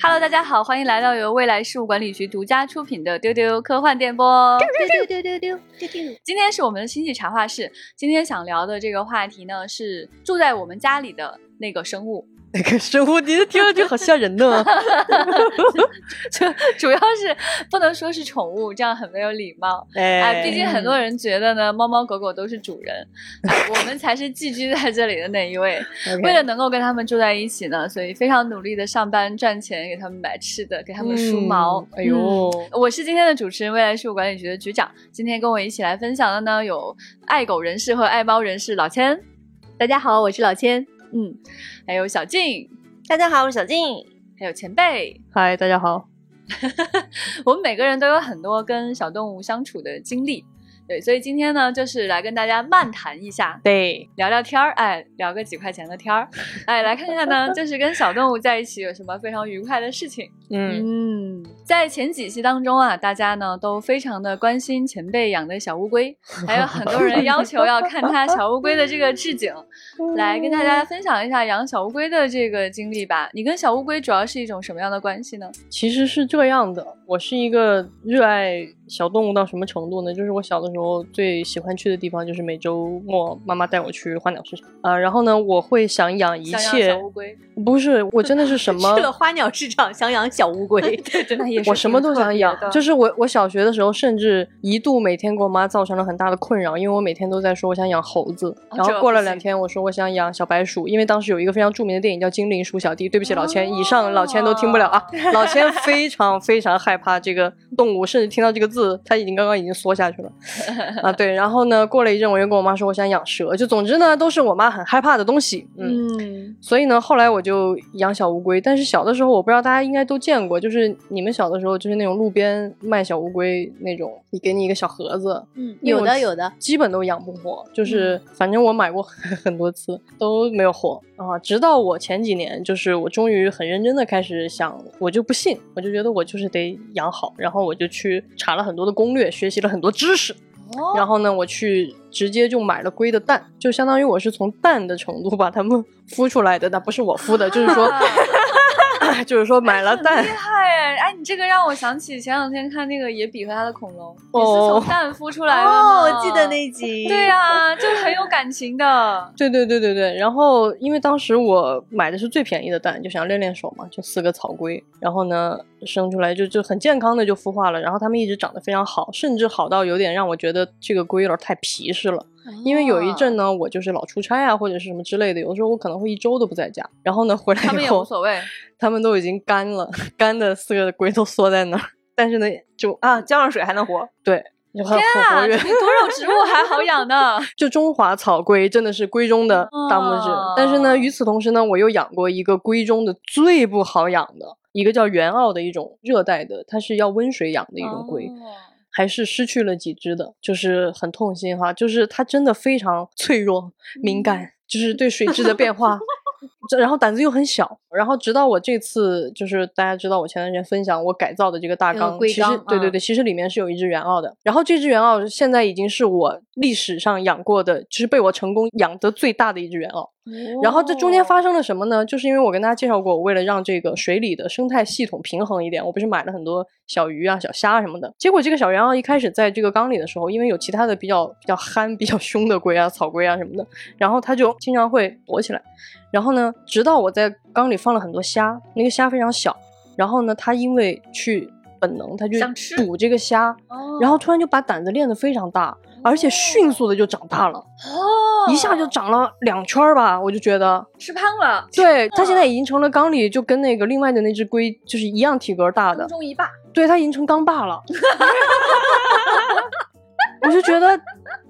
Hello，大家好，欢迎来到由未来事务管理局独家出品的丢丢科幻电波。丢丢丢丢丢丢丢。今天是我们的星际茶话室，今天想聊的这个话题呢是住在我们家里的那个生物。那个生物，你听上去好吓人呢。就主要是不能说是宠物，这样很没有礼貌。哎，毕竟很多人觉得呢，猫猫狗狗都是主人，我们才是寄居在这里的那一位。为了能够跟他们住在一起呢，所以非常努力的上班赚钱，给他们买吃的，给他们梳毛。哎呦，我是今天的主持人，未来事务管理局的局长。今天跟我一起来分享的呢，有爱狗人士和爱猫人士老千。大家好，我是老千。嗯，还有小静，大家好，我是小静。还有前辈，嗨，大家好。我们每个人都有很多跟小动物相处的经历。对，所以今天呢，就是来跟大家漫谈一下，对，聊聊天儿，哎，聊个几块钱的天儿，哎，来看看呢，就是跟小动物在一起有什么非常愉快的事情。嗯，在前几期当中啊，大家呢都非常的关心前辈养的小乌龟，还有很多人要求要看他小乌龟的这个置景，来跟大家分享一下养小乌龟的这个经历吧。你跟小乌龟主要是一种什么样的关系呢？其实是这样的，我是一个热爱小动物到什么程度呢？就是我小的时候。我最喜欢去的地方就是每周末妈妈带我去花鸟市场。啊，然后呢，我会想养一切小乌龟，不是我真的是什 么去了花鸟市场想养小乌龟，真的也是我什么都想养，就是我我小学的时候甚至一度每天给我妈造成了很大的困扰，因为我每天都在说我想养猴子，然后过了两天我说我想养小白鼠，因为当时有一个非常著名的电影叫《精灵鼠小弟》，对不起老千，以上老千都听不了啊，老千非常非常害怕这个动物，甚至听到这个字他已经刚刚已经缩下去了。啊，对，然后呢，过了一阵，我又跟我妈说我想养蛇，就总之呢，都是我妈很害怕的东西。嗯，所以呢，后来我就养小乌龟。但是小的时候，我不知道大家应该都见过，就是你们小的时候，就是那种路边卖小乌龟那种，你给你一个小盒子。嗯，有的有的，基本都养不活。就是反正我买过 很多次都没有活啊。直到我前几年，就是我终于很认真的开始想，我就不信，我就觉得我就是得养好，然后我就去查了很多的攻略，学习了很多知识。然后呢，我去直接就买了龟的蛋，就相当于我是从蛋的程度把它们孵出来的，那不是我孵的，就是说。就是说买了蛋，厉害哎！哎，你这个让我想起前两天看那个野比和他的恐龙，也是从蛋孵出来的哦，我记得那集。对呀，就很有感情的。对对对对对。然后因为当时我买的是最便宜的蛋，就想练练手嘛，就四个草龟。然后呢，生出来就就很健康的就孵化了。然后它们一直长得非常好，甚至好到有点让我觉得这个龟有点太皮实了。因为有一阵呢，我就是老出差啊，或者是什么之类的，有的时候我可能会一周都不在家。然后呢，回来以后，他们也无所谓，他们都已经干了，干的四个龟都缩在那儿。但是呢，就啊，浇上水还能活。对，天啊，比多肉植物还好养呢。就中华草龟真的是龟中的大拇指。但是呢，与此同时呢，我又养过一个龟中的最不好养的一个叫原澳的一种热带的，它是要温水养的一种龟。还是失去了几只的，就是很痛心哈。就是它真的非常脆弱、敏感，就是对水质的变化。然后胆子又很小，然后直到我这次，就是大家知道我前段时间分享我改造的这个大缸，其实对对对，其实里面是有一只原澳的。然后这只原澳现在已经是我历史上养过的，就是被我成功养得最大的一只原澳。然后这中间发生了什么呢？就是因为我跟大家介绍过，我为了让这个水里的生态系统平衡一点，我不是买了很多小鱼啊、小虾什么的。结果这个小圆澳一开始在这个缸里的时候，因为有其他的比较比较憨、比较凶的龟啊、草龟啊什么的，然后它就经常会躲起来。然后呢，直到我在缸里放了很多虾，那个虾非常小，然后呢，它因为去本能，它就捕这个虾，然后突然就把胆子练得非常大，而且迅速的就长大了，哦，一下就长了两圈吧，我就觉得吃胖了。对，它现在已经成了缸里就跟那个另外的那只龟就是一样体格大的，中一霸。对，它已经成缸霸了。我就觉得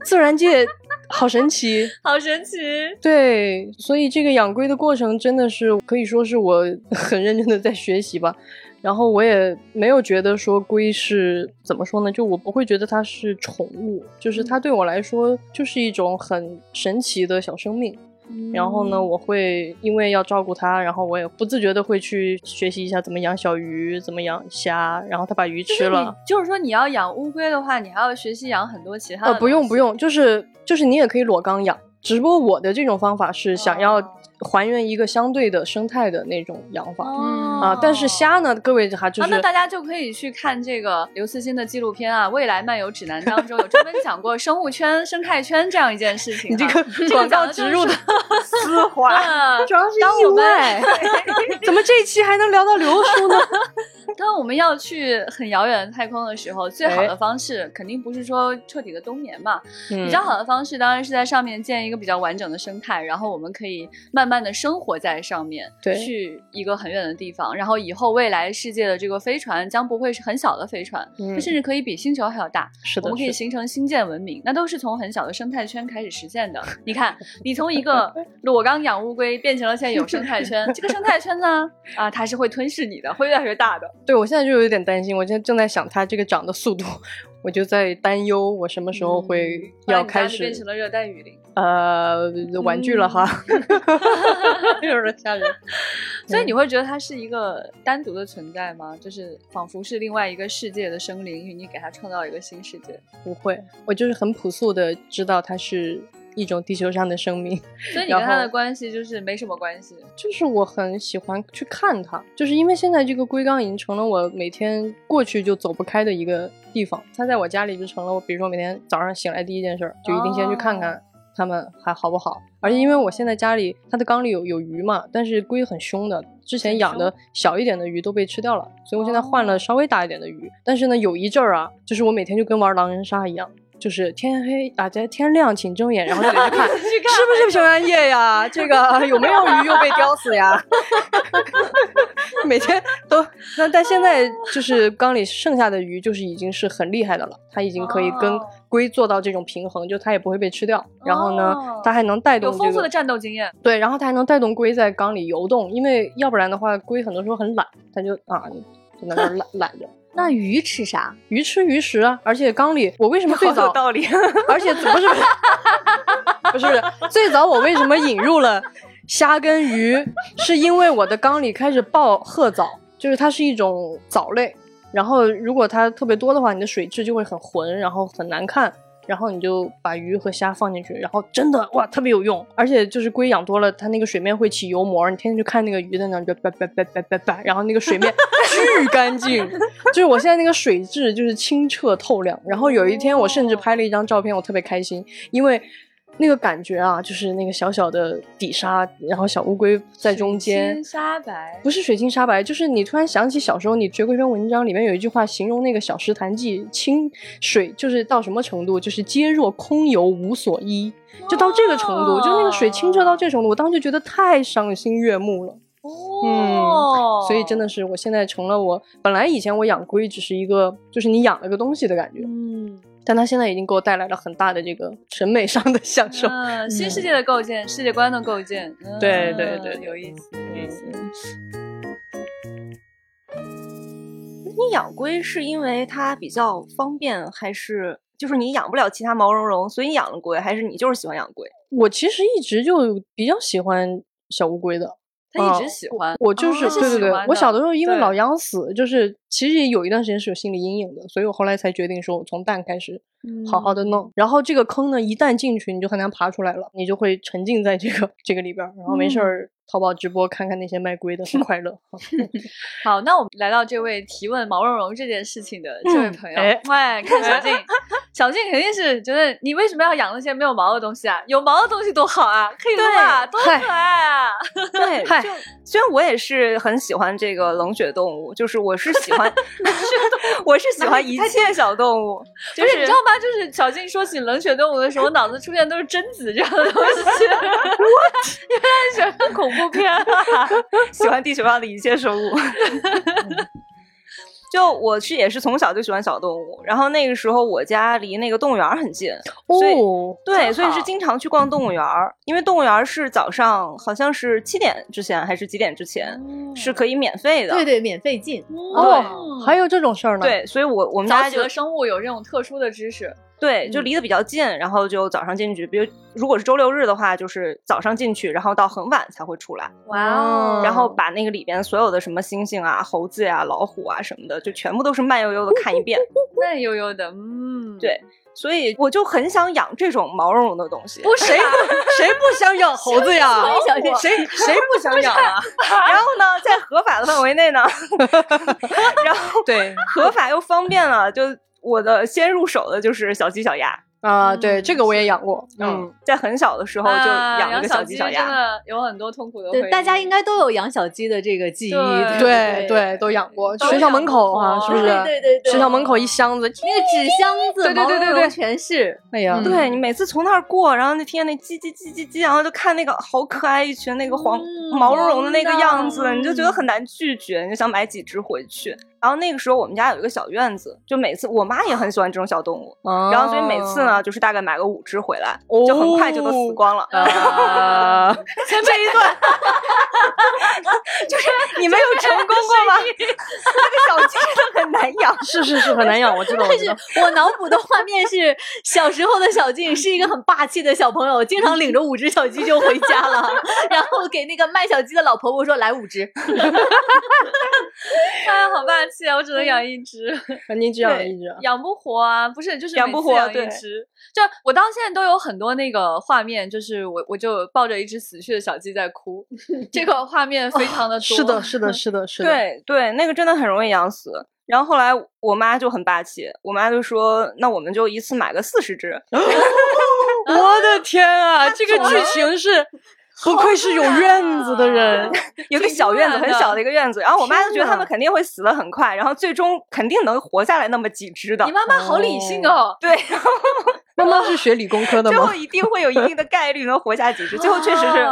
自然界。好神奇，好神奇！对，所以这个养龟的过程真的是可以说是我很认真的在学习吧。然后我也没有觉得说龟是怎么说呢，就我不会觉得它是宠物，就是它对我来说就是一种很神奇的小生命。然后呢，我会因为要照顾它，然后我也不自觉的会去学习一下怎么养小鱼，怎么养虾。然后它把鱼吃了，就是说你要养乌龟的话，你还要学习养很多其他的。呃，不用不用，就是就是你也可以裸缸养，只不过我的这种方法是想要还原一个相对的生态的那种养法啊。但是虾呢，各位还，就是那大家就可以去看这个刘慈欣的纪录片啊，《未来漫游指南》当中有专门讲过生物圈、生态圈这样一件事情。你这个 广告植入的 丝滑，主要是意外。怎么这一期还能聊到刘叔呢？当我们要去很遥远的太空的时候，最好的方式肯定不是说彻底的冬眠嘛。比较好的方式当然是在上面建一个比较完整的生态，然后我们可以慢慢的生活在上面。对，去一个很远的地方，然后以后未来世界的这个飞船将不会是很小的飞船，它甚至可以比星球还要大。是的，我们可以形成星舰文明，那都是从很小的生态圈开始实现的。你看，你从一个 裸缸养乌龟变成了现在有生态圈，这个生态圈呢，啊，它是会吞噬你的，会越来越大的。对，我现在就有点担心，我现在正在想它这个长的速度，我就在担忧我什么时候会要开始变成了热带雨林，呃，玩具了哈，有点吓人。所以你会觉得它是一个单独的存在吗？就是仿佛是另外一个世界的生灵，你给它创造一个新世界？不会，我就是很朴素的知道它是。一种地球上的生命，所以你跟他的关系就是没什么关系。就是我很喜欢去看它，就是因为现在这个龟缸已经成了我每天过去就走不开的一个地方。它在我家里就成了我，比如说每天早上醒来第一件事就一定先去看看它们还好不好。而且因为我现在家里它的缸里有有鱼嘛，但是龟很凶的，之前养的小一点的鱼都被吃掉了，所以我现在换了稍微大一点的鱼。但是呢，有一阵儿啊，就是我每天就跟玩狼人杀一样。就是天黑啊，在天亮请睁眼，然后就得去看 是不是平安夜呀？这个有没有鱼又被叼死呀？每天都那，但现在就是缸里剩下的鱼，就是已经是很厉害的了。它已经可以跟龟做到这种平衡，就它也不会被吃掉。然后呢，它还能带动有丰富的战斗经验。对，然后它还能带动龟在缸里游动，因为要不然的话，龟很多时候很懒，它就啊就在那懒懒着。那鱼吃啥？鱼吃鱼食啊！而且缸里，我为什么最早有道理？而且不是不是最早我为什么引入了虾跟鱼？是因为我的缸里开始爆褐藻，就是它是一种藻类，然后如果它特别多的话，你的水质就会很浑，然后很难看。然后你就把鱼和虾放进去，然后真的哇，特别有用。而且就是龟养多了，它那个水面会起油膜，你天天就看那个鱼在那就叭叭叭叭叭叭，然后那个水面 巨干净。就是我现在那个水质就是清澈透亮。然后有一天我甚至拍了一张照片，我特别开心，因为。那个感觉啊，就是那个小小的底沙，然后小乌龟在中间。水清沙白，不是水清沙白，就是你突然想起小时候你学过一篇文章，里面有一句话形容那个小石潭记清水，就是到什么程度，就是皆若空游无所依，就到这个程度，就那个水清澈到这程度，我当时就觉得太赏心悦目了。哦，所以真的是，我现在成了我本来以前我养龟只是一个，就是你养了个东西的感觉。嗯。但它现在已经给我带来了很大的这个审美上的享受，嗯新世界的构建，世界观的构建，对对对，有意思，有意思。你养龟是因为它比较方便，还是就是你养不了其他毛茸茸，所以养了龟，还是你就是喜欢养龟？我其实一直就比较喜欢小乌龟的。他一直喜欢我，就是对对对，我小的时候因为老养死，就是其实也有一段时间是有心理阴影的，所以我后来才决定说，我从蛋开始好好的弄。然后这个坑呢，一旦进去，你就很难爬出来了，你就会沉浸在这个这个里边，然后没事儿。淘宝直播看看那些卖龟的，很 快乐。好，那我们来到这位提问毛茸茸这件事情的这位朋友，哎，看小静，小静肯定是觉得你为什么要养那些没有毛的东西啊？有毛的东西多好啊，可以撸啊，多可爱啊！对，就虽然我也是很喜欢这个冷血动物，就是我是喜欢，我是喜欢一切小动物。就是你知道吗？就是小静说起冷血动物的时候，脑子出现都是贞子这样的东西。我原来喜欢恐怖。不偏，喜欢地球上的一切生物。就我是也是从小就喜欢小动物，然后那个时候我家离那个动物园很近，所以对，所以是经常去逛动物园。因为动物园是早上好像是七点之前还是几点之前是可以免费的，对对，免费进。哦，还有这种事儿呢？对，所以我我们家觉得生物有这种特殊的知识。对，就离得比较近，然后就早上进去。比如如果是周六日的话，就是早上进去，然后到很晚才会出来。哇哦！然后把那个里边所有的什么猩猩啊、猴子呀、老虎啊什么的，就全部都是慢悠悠的看一遍。慢悠悠的，嗯，对。所以我就很想养这种毛茸茸的东西。不，谁谁不想养猴子呀？谁谁不想养啊？然后呢，在合法的范围内呢，然后对合法又方便了，就我的先入手的就是小鸡小鸭。啊，对，这个我也养过。嗯，在很小的时候就养了个小鸡小鸭，真的有很多痛苦的回忆。大家应该都有养小鸡的这个记忆，对对，都养过。学校门口啊，是不是？对对对，学校门口一箱子，那个纸箱子，对对对对对，全是。哎呀，对你每次从那儿过，然后那天那叽叽叽叽叽，然后就看那个好可爱一群那个黄毛茸茸的那个样子，你就觉得很难拒绝，你就想买几只回去。然后那个时候我们家有一个小院子，就每次我妈也很喜欢这种小动物，然后所以每次呢就是大概买个五只回来，就很快就都死光了。前面一段，就是你没有成功过吗？那个小鸡真的很难养，是是是很难养，我知道。但是我脑补的画面是小时候的小静是一个很霸气的小朋友，经常领着五只小鸡就回家了，然后给那个卖小鸡的老婆婆说来五只。哎，好霸气啊！我只能养一只，肯定只养一只，养不活啊！不是，就是养不活，养一只。就我到现在都有很多那个画面，就是我我就抱着一只死去的小鸡在哭，这个画面非常的多。是的，是的，是的，是的。对对，那个真的很容易养死。然后后来我妈就很霸气，我妈就说：“那我们就一次买个四十只。”我的天啊，这个剧情是。不愧是有院子的人，有个小院子，很小的一个院子。然后我妈就觉得他们肯定会死的很快，然后最终肯定能活下来那么几只的。你妈妈好理性哦，对。妈妈是学理工科的吗？最后一定会有一定的概率能活下几只，最后确实是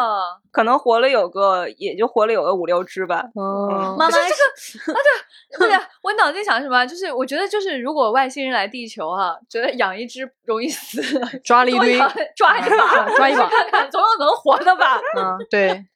可能活了有个，也就活了有个五六只吧。哦，妈妈这个啊，对对，我脑子里想什么？就是我觉得，就是如果外星人来地球哈，觉得养一只容易死，抓了一堆，抓一把，抓一把看看，总有能活的吧？嗯，对。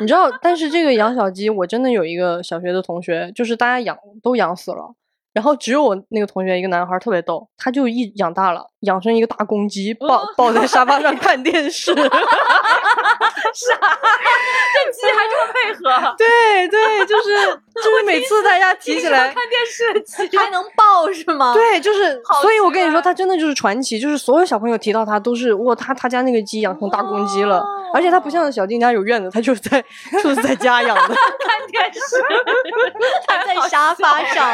你知道，但是这个养小鸡，我真的有一个小学的同学，就是大家养都养死了。然后只有我那个同学一个男孩特别逗，他就一养大了，养成一个大公鸡，抱抱在沙发上看电视。啥？这鸡还这么配合？对对，就是就是每次大家提起来看电视，鸡还能抱是吗？对，就是，所以我跟你说，他真的就是传奇，就是所有小朋友提到他都是哇，他他家那个鸡养成大公鸡了，而且他不像小丁家有院子，他就是在就是在家养的，看电视，他在沙发上。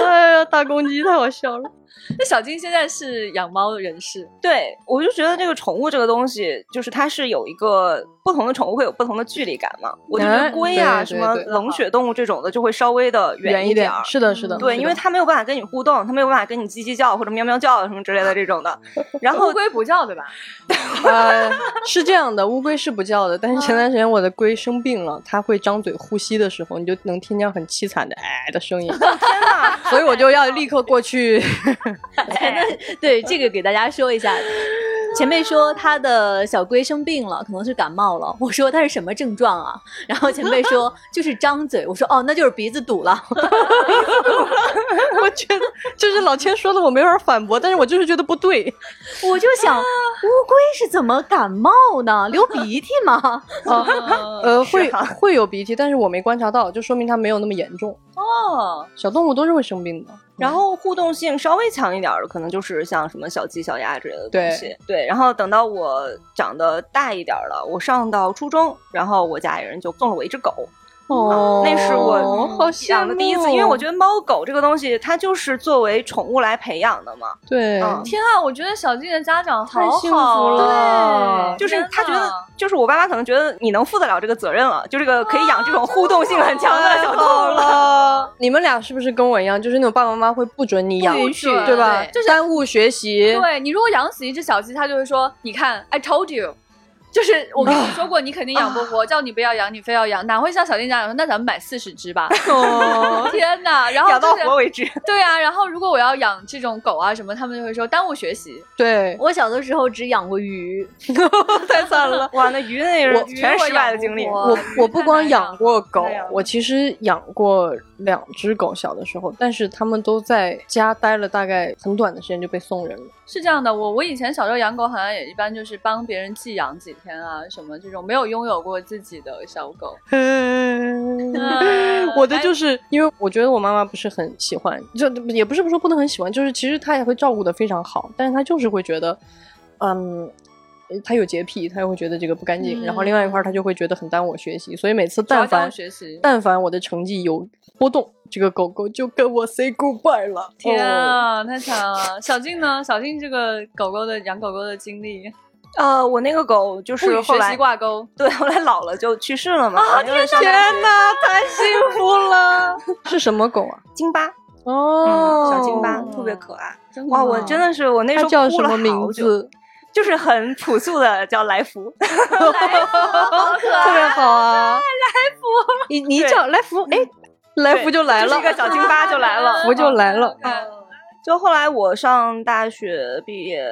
哎呀，大公鸡太好笑了。那小金现在是养猫的人士，对我就觉得这个宠物这个东西，就是它是有一个不同的宠物会有不同的距离感嘛。我觉得龟啊，什么冷血动物这种的，就会稍微的远一点。是的，是的，对，因为它没有办法跟你互动，它没有办法跟你叽叽叫或者喵喵叫什么之类的这种的。然后乌龟不叫对吧？呃，是这样的，乌龟是不叫的。但是前段时间我的龟生病了，它会张嘴呼吸的时候，你就能听见很凄惨的哎的声音。天哪！所以我就要立刻过去。对这个给大家说一下，前辈说他的小龟生病了，可能是感冒了。我说他是什么症状啊？然后前辈说 就是张嘴。我说哦，那就是鼻子堵了。我觉得就是老千说的，我没法反驳，但是我就是觉得不对。我就想，乌龟是怎么感冒呢？流鼻涕吗？呃，会会有鼻涕，但是我没观察到，就说明它没有那么严重。哦，小动物都是会生病的。然后互动性稍微强一点的，可能就是像什么小鸡、小鸭之类的东西。对，然后等到我长得大一点了，我上到初中，然后我家里人就送了我一只狗。哦，那是我养的第一次，因为我觉得猫狗这个东西，它就是作为宠物来培养的嘛。对，天啊，我觉得小静的家长太幸福了，对，就是他觉得，就是我爸妈可能觉得你能负得了这个责任了，就这个可以养这种互动性很强的小动物了。你们俩是不是跟我一样，就是那种爸爸妈妈会不准你养，对吧？就是耽误学习。对你如果养死一只小鸡，他就会说，你看，I told you。就是我跟你说过，你肯定养不活，叫你不要养，你非要养，哪会像小店家说，那咱们买四十只吧？哦，天哪！然后养到活为止。对啊，然后如果我要养这种狗啊什么，他们就会说耽误学习。对我小的时候只养过鱼，太惨了。哇，那鱼那是全失败的经历。我我不光养过狗，我其实养过两只狗，小的时候，但是他们都在家待了大概很短的时间就被送人了。是这样的，我我以前小时候养狗，好像也一般就是帮别人寄养几。天啊什么这种没有拥有过自己的小狗。我的就是因为我觉得我妈妈不是很喜欢，就也不是说不能很喜欢，就是其实她也会照顾的非常好，但是她就是会觉得，嗯。他有洁癖，他又会觉得这个不干净，然后另外一块他就会觉得很耽误我学习，所以每次但凡但凡我的成绩有波动，这个狗狗就跟我 say goodbye 了。天啊，太惨了！小静呢？小静这个狗狗的养狗狗的经历，呃，我那个狗就是后来挂钩，对，后来老了就去世了嘛。啊天哪，太幸福了！是什么狗啊？京巴哦，小京巴特别可爱。哇，我真的是我那时候叫什么名字？就是很朴素的叫来 福，来福好可爱，特别好啊！来福，你你叫来福，哎，来福就来了，一个小金巴就来了，福就来了。就后来我上大学毕业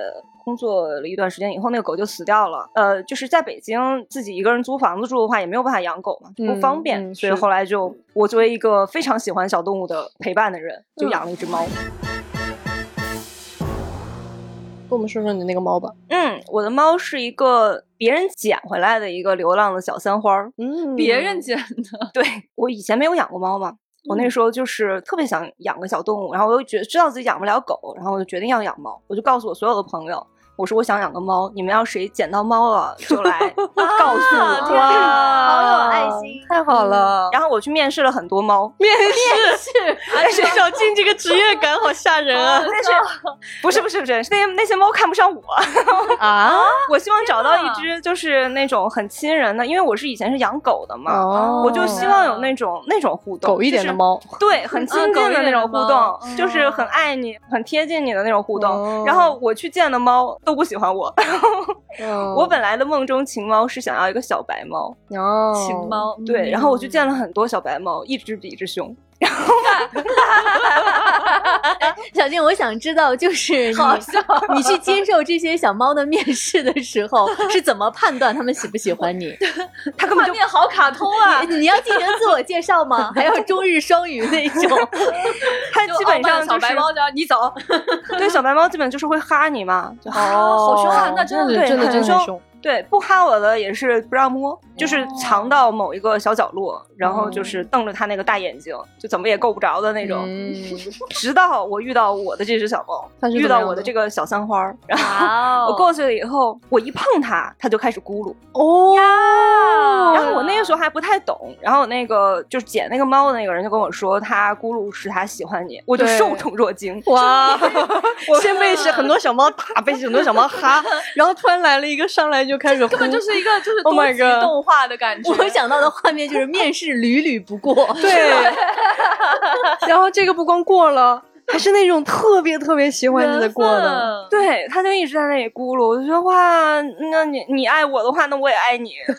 工作了一段时间以后，那个狗就死掉了。呃，就是在北京自己一个人租房子住的话，也没有办法养狗嘛，不方便，所以后来就我作为一个非常喜欢小动物的陪伴的人，就养了一只猫。跟我们说说你那个猫吧。嗯，我的猫是一个别人捡回来的一个流浪的小三花儿。嗯，别人捡的。对我以前没有养过猫嘛，我那时候就是特别想养个小动物，然后我又觉得知道自己养不了狗，然后我就决定要养猫，我就告诉我所有的朋友。我说我想养个猫，你们要谁捡到猫了就来 告诉我。哇，好有爱心，太好了。然后我去面试了很多猫，面试，这个职业感好吓人啊。但是不是不是不是，那些那些猫看不上我啊。我希望找到一只就是那种很亲人的，因为我是以前是养狗的嘛，我就希望有那种那种互动，狗一点的猫，对，很亲近的那种互动，就是很爱你、很贴近你的那种互动。然后我去见的猫。都不喜欢我。我本来的梦中情猫是想要一个小白猫哦，情猫对，然后我去见了很多小白猫，一只比一只凶。然后，小静，我想知道，就是你你去接受这些小猫的面试的时候，是怎么判断他们喜不喜欢你？他根本就面好卡通啊！你要进行自我介绍吗？还要中日双语那种？他基本上小白猫叫你走，对，小白猫基本就是会哈你嘛，哦，好凶啊！那真的真的真的凶。对，不哈我的也是不让摸，就是藏到某一个小角落，然后就是瞪着他那个大眼睛，就怎么也够不着的那种。直到我遇到我的这只小猫，遇到我的这个小三花，然后我过去了以后，我一碰它，它就开始咕噜。哦，然后我那个时候还不太懂，然后那个就是捡那个猫的那个人就跟我说，它咕噜是它喜欢你，我就受宠若惊。哇，先被是很多小猫打，被很多小猫哈，然后突然来了一个上来就。开始根本就是一个就是多集动画的感觉。我想到的画面就是面试屡屡不过，对。然后这个不光过了，还是那种特别特别喜欢你的过的。对，他就一直在那里咕噜。我就说哇，那你你爱我的话，那我也爱你。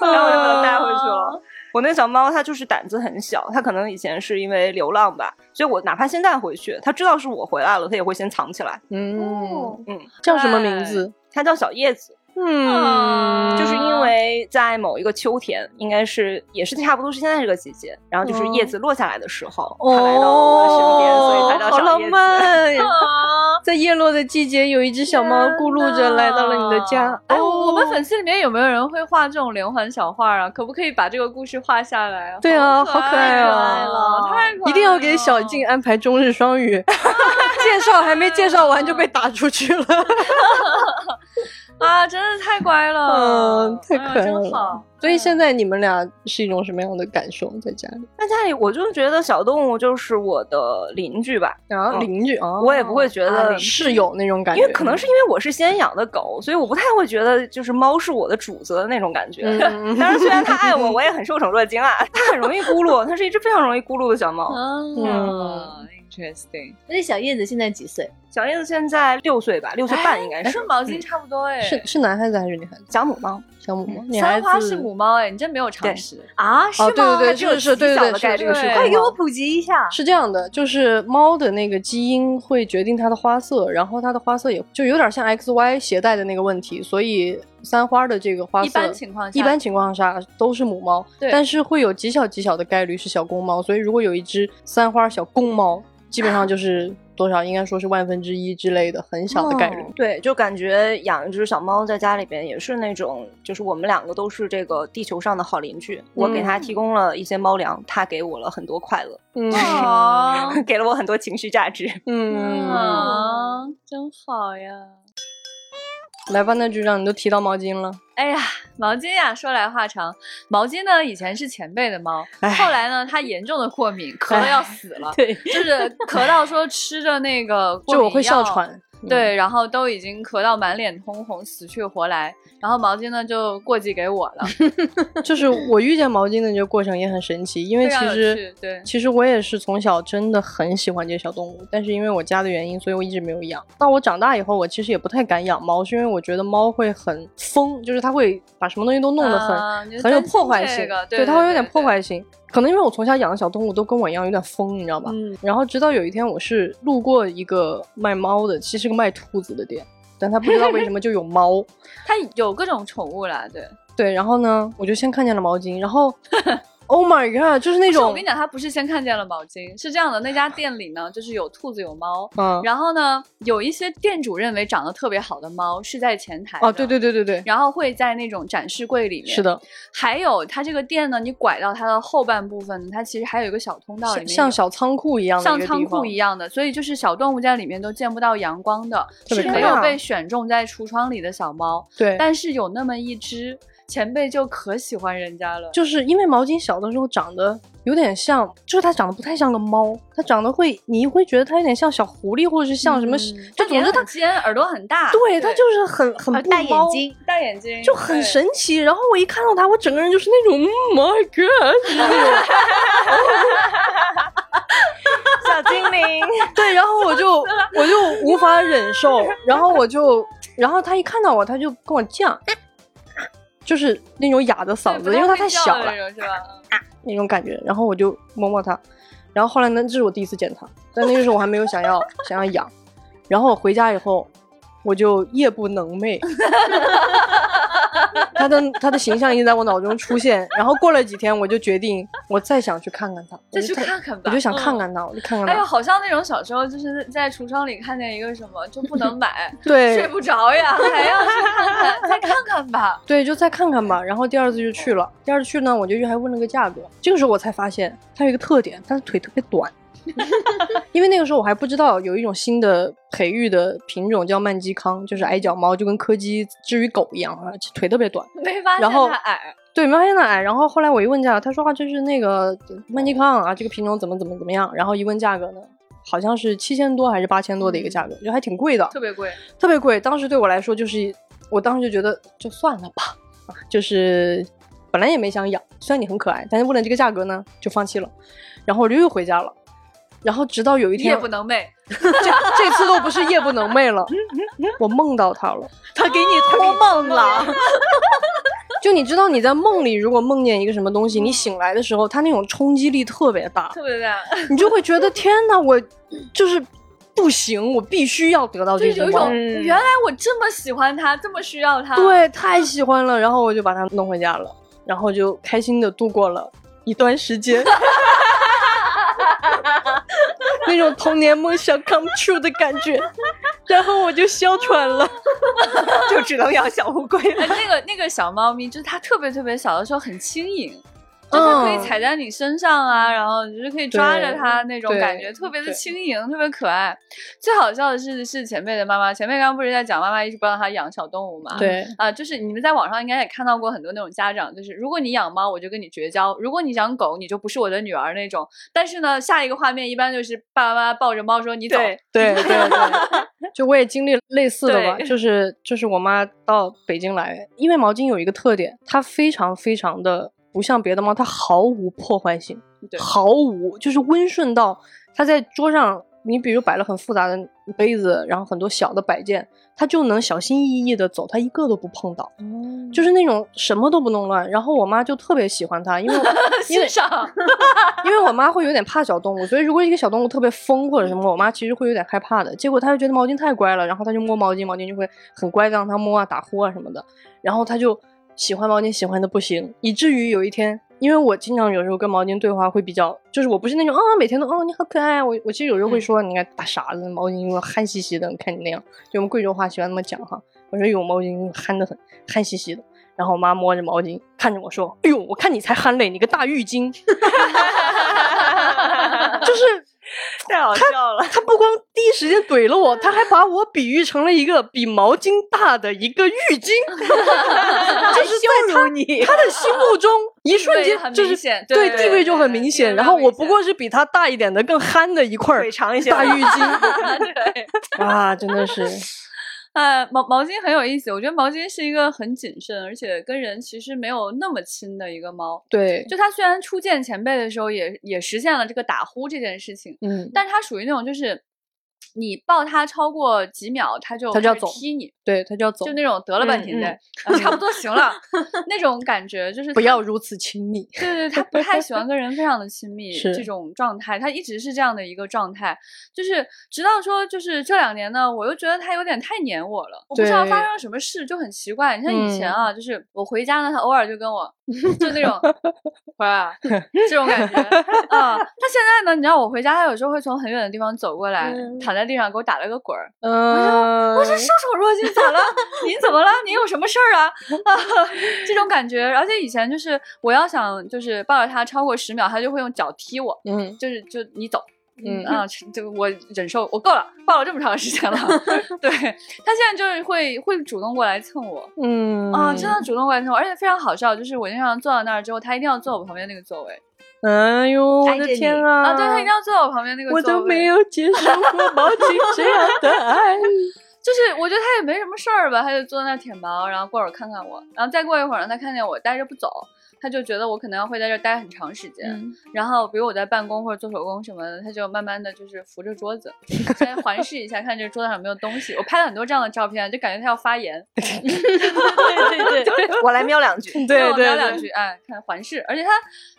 然后我就把他带回去了。我那小猫它就是胆子很小，它可能以前是因为流浪吧，所以我哪怕现在回去，它知道是我回来了，它也会先藏起来。嗯嗯，叫什么名字？它叫小叶子。嗯，就是因为在某一个秋天，应该是也是差不多是现在这个季节，然后就是叶子落下来的时候，它来到我的身边，所以才叫小叶子。在叶落的季节，有一只小猫咕噜着来到了你的家。哎，我们粉丝里面有没有人会画这种连环小画啊？可不可以把这个故事画下来？对啊，好可爱啊！太可爱了一定要给小静安排中日双语，介绍还没介绍完就被打出去了。啊，真的太乖了，嗯，太可爱了。所以现在你们俩是一种什么样的感受？在家里，在家里，我就觉得小动物就是我的邻居吧，然后邻居，我也不会觉得室友那种感觉，因为可能是因为我是先养的狗，所以我不太会觉得就是猫是我的主子的那种感觉。但是虽然它爱我，我也很受宠若惊啊。它很容易咕噜，它是一只非常容易咕噜的小猫。嗯。Interesting。那小叶子现在几岁？小叶子现在六岁吧，六岁半应该是。跟毛巾差不多哎。是是男孩子还是女孩子？小母猫，小母猫。三花是母猫哎，你真没有常识啊？是吗？对对对，是是，对对对，快给我普及一下。是这样的，就是猫的那个基因会决定它的花色，然后它的花色也就有点像 X Y 携带的那个问题，所以三花的这个花色，一般情况下，一般情况下都是母猫，但是会有极小极小的概率是小公猫，所以如果有一只三花小公猫。基本上就是多少，应该说是万分之一之类的，很小的概率。对，就感觉养一只小猫在家里边也是那种，就是我们两个都是这个地球上的好邻居。我给它提供了一些猫粮，它给我了很多快乐，嗯，给了我很多情绪价值。嗯，真好呀。来吧，那局长，你都提到毛巾了。哎呀，毛巾呀，说来话长。毛巾呢，以前是前辈的猫，后来呢，它严重的过敏，咳的要死了。对，就是咳到说吃着那个过敏药，就我会哮喘。对，然后都已经咳到满脸通红，死去活来。然后毛巾呢就过继给我了。就是我遇见毛巾的这个过程也很神奇，因为其实对，其实我也是从小真的很喜欢这些小动物，但是因为我家的原因，所以我一直没有养。到我长大以后，我其实也不太敢养猫，是因为我觉得猫会很疯，就是它会把什么东西都弄得很很有破坏性，对，它会有点破坏性。可能因为我从小养的小动物都跟我一样有点疯，你知道吧？嗯。然后直到有一天，我是路过一个卖猫的，其实是个卖兔子的店，但他不知道为什么就有猫，他有各种宠物啦，对对。然后呢，我就先看见了毛巾，然后。Oh my god！就是那种，我跟你讲，他不是先看见了毛巾，是这样的，那家店里呢，就是有兔子有猫，嗯，然后呢，有一些店主认为长得特别好的猫是在前台，哦，对对对对对，然后会在那种展示柜里面，是的，还有它这个店呢，你拐到它的后半部分，它其实还有一个小通道，里面像小仓库一样的，像仓库一样的，所以就是小动物在里面都见不到阳光的，是没有被选中在橱窗里的小猫，对，但是有那么一只。前辈就可喜欢人家了，就是因为毛巾小的时候长得有点像，就是它长得不太像个猫，它长得会，你会觉得它有点像小狐狸，或者是像什么，就总之它尖，耳朵很大，对，它就是很很不大眼睛，大眼睛就很神奇。然后我一看到它，我整个人就是那种，My God，小精灵，对，然后我就我就无法忍受，然后我就，然后它一看到我，它就跟我犟。就是那种哑的嗓子，因为它太小了，是吧？那种感觉，然后我就摸摸它，然后后来呢，这是我第一次见它，但那个时候我还没有想要 想要养，然后我回家以后，我就夜不能寐。他的他的形象已经在我脑中出现，然后过了几天，我就决定我再想去看看他，再去看看吧。我就想看看他，我就看看他。哎呦，好像那种小时候就是在橱窗里看见一个什么就不能买，对，睡不着呀，还要去看看，再看看吧。对，就再看看吧。然后第二次就去了，第二次去呢，我就还问了个价格。这个时候我才发现他有一个特点，他的腿特别短。因为那个时候我还不知道有一种新的培育的品种叫曼基康，就是矮脚猫，就跟柯基至于狗一样啊，腿特别短。没发现它矮，对，没发现它矮。然后后来我一问价，他说啊，这是那个曼基康啊，这个品种怎么怎么怎么样。然后一问价格呢，好像是七千多还是八千多的一个价格，就还挺贵的，特别贵，特别贵。当时对我来说就是，我当时就觉得就算了吧，就是本来也没想养，虽然你很可爱，但是为了这个价格呢，就放弃了。然后我就又回家了。然后直到有一天夜不能寐，这这次都不是夜不能寐了，我梦到他了，他给你托梦了。就你知道你在梦里如果梦见一个什么东西，你醒来的时候，它那种冲击力特别大，特别大，你就会觉得天哪，我就是不行，我必须要得到这种梦。原来我这么喜欢他，这么需要他，对，太喜欢了。然后我就把他弄回家了，然后就开心的度过了一段时间。那种童年梦想 come true 的感觉，然后我就哮喘了，就只能养小乌龟了。那个那个小猫咪，就是它特别特别小的时候很轻盈。就是可以踩在你身上啊，然后你就是可以抓着它那种感觉，特别的轻盈，特别可爱。最好笑的是，是前辈的妈妈。前辈刚刚不是在讲妈妈一直不让他养小动物嘛？对啊，就是你们在网上应该也看到过很多那种家长，就是如果你养猫，我就跟你绝交；如果你养狗，你就不是我的女儿那种。但是呢，下一个画面一般就是爸爸妈妈抱着猫说：“你走。”对对对，就我也经历类似的吧，就是就是我妈到北京来，因为毛巾有一个特点，它非常非常的。不像别的猫，它毫无破坏性，毫无，就是温顺到它在桌上，你比如摆了很复杂的杯子，然后很多小的摆件，它就能小心翼翼的走，它一个都不碰到，就是那种什么都不弄乱。然后我妈就特别喜欢它，因为 因为因为我妈会有点怕小动物，所以如果一个小动物特别疯或者什么，我妈其实会有点害怕的。结果她就觉得毛巾太乖了，然后她就摸毛巾，毛巾就会很乖的让它摸啊、打呼啊什么的，然后她就。喜欢毛巾喜欢的不行，以至于有一天因为我经常有时候跟毛巾对话会比较，就是我不是那种啊每天都哦你好可爱，我我其实有时候会说你看大傻子，毛巾因为憨兮兮的，你看你那样，就我们贵州话喜欢那么讲哈。我说有毛巾憨得很，憨兮兮的。然后我妈摸着毛巾看着我说：“哎呦，我看你才憨嘞，你个大浴巾。”就是太好笑了。他不光第一时间怼了我，他还把我比喻成了一个比毛巾大的一个浴巾，就是在他你。他的心目中 一瞬间就是对地位就很明显。然后我不过是比他大一点的更憨的一块长一些大浴巾。对啊，真的是。呃，毛毛巾很有意思，我觉得毛巾是一个很谨慎，而且跟人其实没有那么亲的一个猫。对，就它虽然初见前辈的时候也也实现了这个打呼这件事情，嗯，但它属于那种就是。你抱他超过几秒，他就他就要走，踢你，对，他就要走，就那种得。了吧，停的，差不多行了，那种感觉就是不要如此亲密。对对，他不太喜欢跟人非常的亲密 这种状态，他一直是这样的一个状态，就是直到说就是这两年呢，我又觉得他有点太黏我了，我不知道发生了什么事，就很奇怪。你像以前啊，就是我回家呢，他偶尔就跟我 就那种回来这种感觉。啊，他现在呢，你知道我回家，他有时候会从很远的地方走过来，躺在。地上给我打了个滚儿，我说我说受宠若惊，咋了？您怎么了？您有什么事儿啊？啊 这种感觉，而且以前就是我要想就是抱着他超过十秒，他就会用脚踢我，嗯，就是就你走，嗯啊，就我忍受，我够了，抱了这么长时间了，对，他现在就是会会主动过来蹭我，嗯啊，真的主动过来蹭我，而且非常好笑，就是我经常坐到那儿之后，他一定要坐我旁边那个座位。哎呦，我的天啊！啊，对他一定要坐我旁边那个座位。我都没有接受过毛巾这样的爱。就是我觉得他也没什么事儿吧，他就坐在那舔毛，然后过会儿看看我，然后再过一会儿呢，他看见我待着不走。他就觉得我可能要会在这待很长时间，然后比如我在办公或者做手工什么的，他就慢慢的就是扶着桌子，先环视一下，看这桌子上有没有东西。我拍了很多这样的照片，就感觉他要发言。对 对对，我来瞄两句，对对瞄两句，哎，看环视。而且他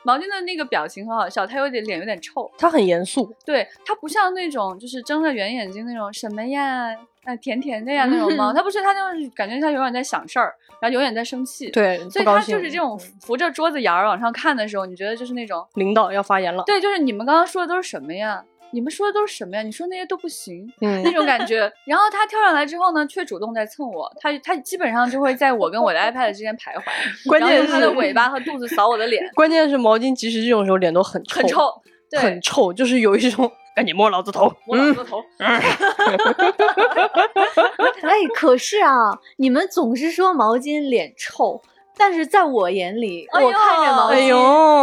毛巾的那个表情很好笑，他有点脸有点臭，他很严肃，对他不像那种就是睁着圆眼睛那种什么呀。哎，甜甜的呀，那种 猫，它不是，它就是感觉它永远在想事儿，然后永远在生气。对，所以他就是这种扶着桌子沿儿往上看的时候，你觉得就是那种领导要发言了。对，就是你们刚刚说的都是什么呀？你们说的都是什么呀？你说那些都不行，那种感觉。然后他跳上来之后呢，却主动在蹭我，他他基本上就会在我跟我的 iPad 之间徘徊，关键是他的尾巴和肚子扫我的脸。关键是毛巾，即使这种时候脸都很臭，很臭，很臭，就是有一种。赶紧摸老子头，摸老子头。哎，可是啊，你们总是说毛巾脸臭，但是在我眼里，我看着毛巾，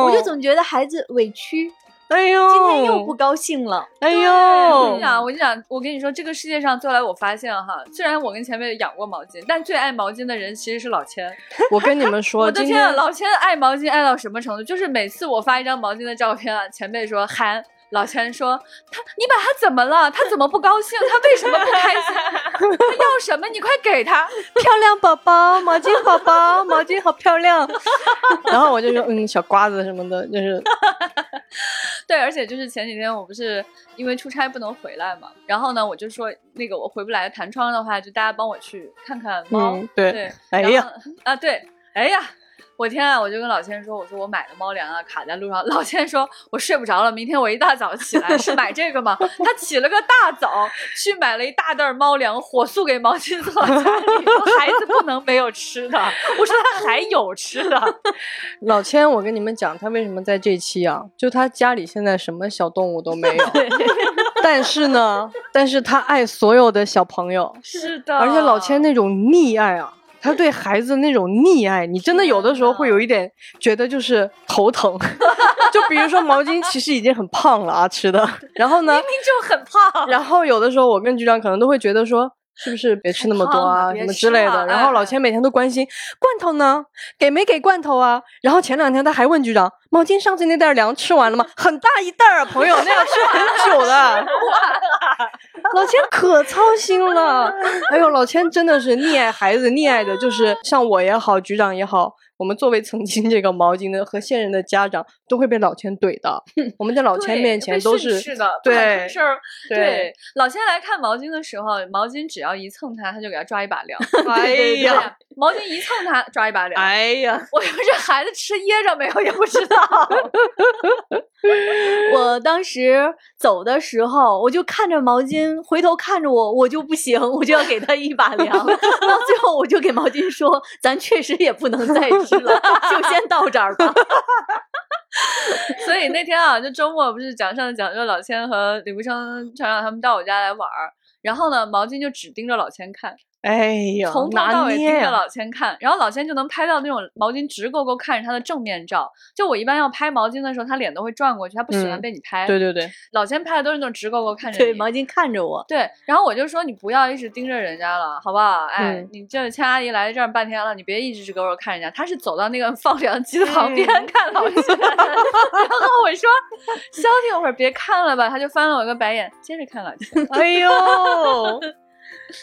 我就总觉得孩子委屈。哎呦，今天又不高兴了。哎呦，我跟你讲，我跟你讲，我跟你说，这个世界上，后来我发现哈，虽然我跟前辈养过毛巾，但最爱毛巾的人其实是老千。我跟你们 说，我的天，老千爱毛巾爱到什么程度？就是每次我发一张毛巾的照片啊，前辈说憨。老钱说：“他，你把他怎么了？他怎么不高兴？他为什么不开心？他要什么？你快给他！漂亮宝宝，毛巾宝宝，毛巾好漂亮。然后我就说，嗯，小瓜子什么的，就是，对，而且就是前几天我不是因为出差不能回来嘛，然后呢，我就说那个我回不来弹窗的话，就大家帮我去看看猫。对，哎呀，啊，对，哎呀。”我天啊！我就跟老千说：“我说我买的猫粮啊，卡在路上。”老千说：“我睡不着了，明天我一大早起来是买这个吗？”他起了个大早去买了一大袋猫粮，火速给毛巾做家里，说孩子不能没有吃的。我说他还有吃的。老千，我跟你们讲，他为什么在这期啊？就他家里现在什么小动物都没有，但是呢，但是他爱所有的小朋友，是的，而且老千那种溺爱啊。他对孩子那种溺爱，你真的有的时候会有一点觉得就是头疼。就比如说毛巾，其实已经很胖了啊，吃的。然后呢，明明就很胖。然后有的时候我跟局长可能都会觉得说。是不是别吃那么多啊，什么之类的？然后老钱每天都关心罐头呢，给没给罐头啊？然后前两天他还问局长，毛巾上次那袋粮吃完了吗？很大一袋啊，朋友，那要吃很久的。老钱可操心了。哎呦，老钱真的是溺爱孩子，溺爱的就是像我也好，局长也好。我们作为曾经这个毛巾的和现任的家长，都会被老千怼的。我们在老千面前都是是的，对事儿。对老千来看毛巾的时候，毛巾只要一蹭他，他就给他抓一把凉。哎呀，毛巾一蹭他，抓一把凉。哎呀，我说这孩子吃噎着没有也不知道。我当时走的时候，我就看着毛巾，回头看着我，我就不行，我就要给他一把凉。到最后，我就给毛巾说：“咱确实也不能再吃了，就先到这儿吧。”所以那天啊，就周末不是讲上讲，就老千和李步生船长他们到我家来玩儿，然后呢，毛巾就只盯着老千看。哎呀，从头到尾盯着老千看，然后老千就能拍到那种毛巾直勾勾看着他的正面照。就我一般要拍毛巾的时候，他脸都会转过去，他不喜欢被你拍。对对对，老千拍的都是那种直勾勾看着对，毛巾看着我。对，然后我就说你不要一直盯着人家了，好不好？哎，你这千阿姨来这儿半天了，你别一直直勾勾看人家。他是走到那个 放凉机的旁边看老千，然后我说消停会儿，别看了吧。他就翻了我一个白眼，接着看老千。哎呦！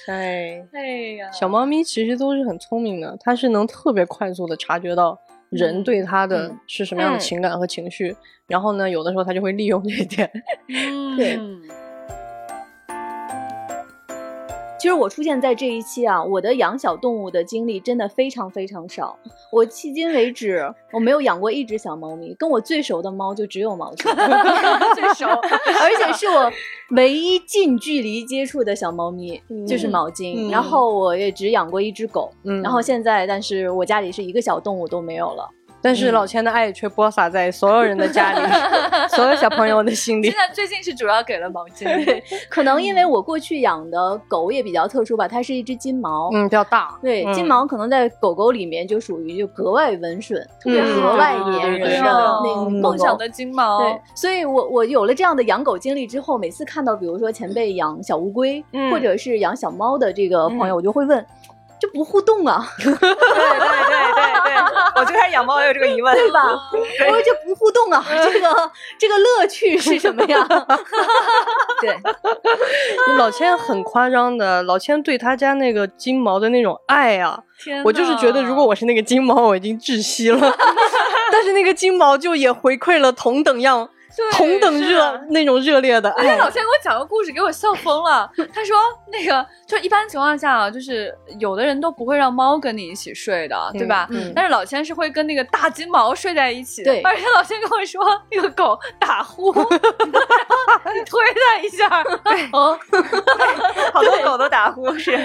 哎，哎呀，小猫咪其实都是很聪明的，它是能特别快速的察觉到人对它的是什么样的情感和情绪，然后呢，有的时候它就会利用这一点。对。其实我出现在这一期啊，我的养小动物的经历真的非常非常少。我迄今为止我没有养过一只小猫咪，跟我最熟的猫就只有毛巾，最熟，而且是我唯一近距离接触的小猫咪就是毛巾。然后我也只养过一只狗，然后现在，但是我家里是一个小动物都没有了。但是老千的爱却播撒在所有人的家里，所有小朋友的心里。现在最近是主要给了毛巾，可能因为我过去养的狗也比较特殊吧，它是一只金毛，嗯，比较大。对，金毛可能在狗狗里面就属于就格外温顺，特别格外粘人的那个梦想的金毛。对，所以我我有了这样的养狗经历之后，每次看到比如说前辈养小乌龟，或者是养小猫的这个朋友，我就会问。就不互动啊？对对对对对，我最开始养猫也有这个疑问，对吧？我说就不互动啊，这个这个乐趣是什么呀？对，老千很夸张的，老千对他家那个金毛的那种爱啊，我就是觉得如果我是那个金毛，我已经窒息了。但是那个金毛就也回馈了同等样。同等热那种热烈的，而且老千给我讲个故事，给我笑疯了。他说那个就一般情况下啊，就是有的人都不会让猫跟你一起睡的，对吧？但是老千是会跟那个大金毛睡在一起。对，而且老千跟我说，那个狗打呼，你推它一下。对，哦，好多狗都打呼，是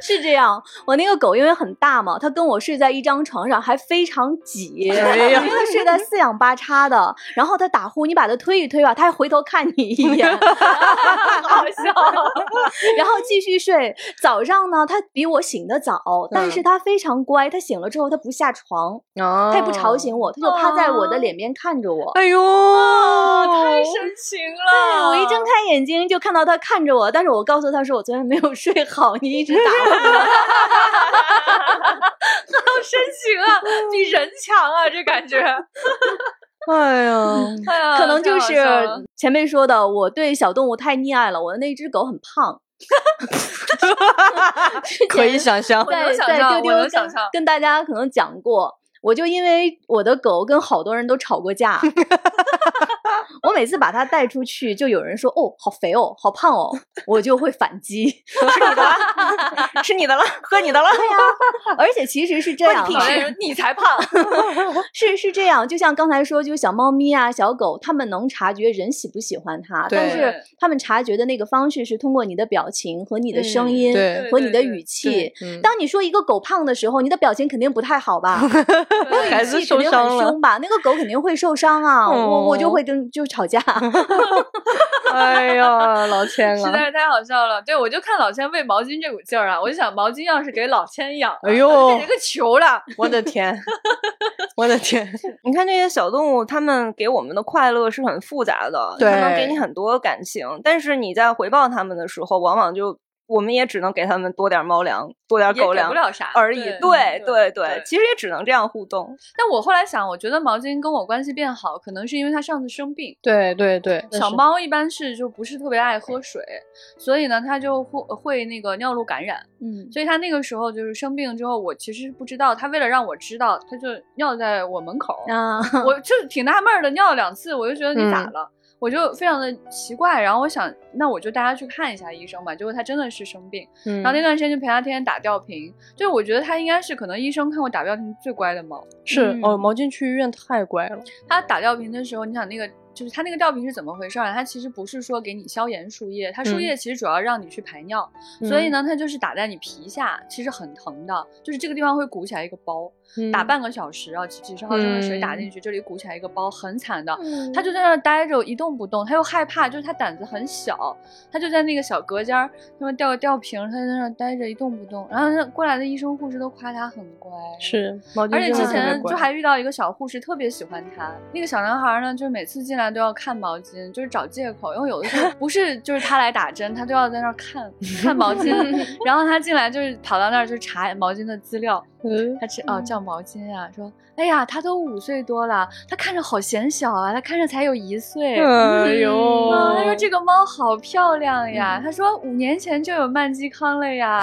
是这样。我那个狗因为很大嘛，它跟我睡在一张床上，还非常挤，因为它睡在四仰八叉的。然后它打呼，你把它。推一推吧，他还回头看你一眼，好笑。然后继续睡。早上呢，他比我醒得早，但是他非常乖。他醒了之后，他不下床，他也不吵醒我，他就趴在我的脸边看着我。哎呦，太深情了！我一睁开眼睛就看到他看着我，但是我告诉他说我昨天没有睡好，你一直打我。好深情啊，比人强啊，这感觉。哎呀，可能就是前面说的，我对小动物太溺爱了。我的那只狗很胖，可以想象，在在丢丢跟大家可能讲过。我就因为我的狗跟好多人都吵过架，我每次把它带出去，就有人说：“哦，好肥哦，好胖哦。”我就会反击：“吃你的了，吃你的了，喝你的了。”对呀，而且其实是这样，你才胖，是是这样。就像刚才说，就小猫咪啊、小狗，它们能察觉人喜不喜欢它，但是它们察觉的那个方式是通过你的表情和你的声音和你的语气。当你说一个狗胖的时候，你的表情肯定不太好吧？孩子受伤了，凶吧？那个狗肯定会受伤啊！我我就会跟就吵架。哎呀，老千实在是太好笑了。对，我就看老千喂毛巾这股劲儿啊，我就想毛巾要是给老千养，哎呦，变成个球了！我的天，我的天！你看这些小动物，它们给我们的快乐是很复杂的，它能给你很多感情，但是你在回报它们的时候，往往就。我们也只能给他们多点猫粮，多点狗粮，不了啥而已。对对对，其实也只能这样互动。但我后来想，我觉得毛巾跟我关系变好，可能是因为它上次生病。对对对，小猫一般是就不是特别爱喝水，所以呢，它就会会那个尿路感染。嗯，所以它那个时候就是生病之后，我其实不知道，它为了让我知道，它就尿在我门口啊，我就挺纳闷的，尿了两次，我就觉得你咋了？我就非常的奇怪，然后我想，那我就带他去看一下医生吧。结果他真的是生病，然后那段时间就陪他天天打吊瓶。就我觉得他应该是可能医生看过打吊瓶最乖的猫。是哦，毛巾去医院太乖了。他打吊瓶的时候，你想那个。就是他那个吊瓶是怎么回事啊？它其实不是说给你消炎输液，他输液其实主要让你去排尿，所以呢，他就是打在你皮下，其实很疼的，就是这个地方会鼓起来一个包，打半个小时啊，几几十毫升的水打进去，这里鼓起来一个包，很惨的。他就在那儿待着一动不动，他又害怕，就是他胆子很小，他就在那个小隔间儿，那么吊个吊瓶，他在那儿待着一动不动。然后那过来的医生护士都夸他很乖，是，而且之前就还遇到一个小护士特别喜欢他，那个小男孩呢，就是每次进来。都要看毛巾，就是找借口，因为有的时候不是就是他来打针，他都要在那儿看看毛巾，然后他进来就是跑到那儿就查毛巾的资料。嗯他去哦叫毛巾啊，说哎呀他都五岁多了，他看着好显小啊，他看着才有一岁。哎呦，他说这个猫好漂亮呀，他说五年前就有曼基康了呀。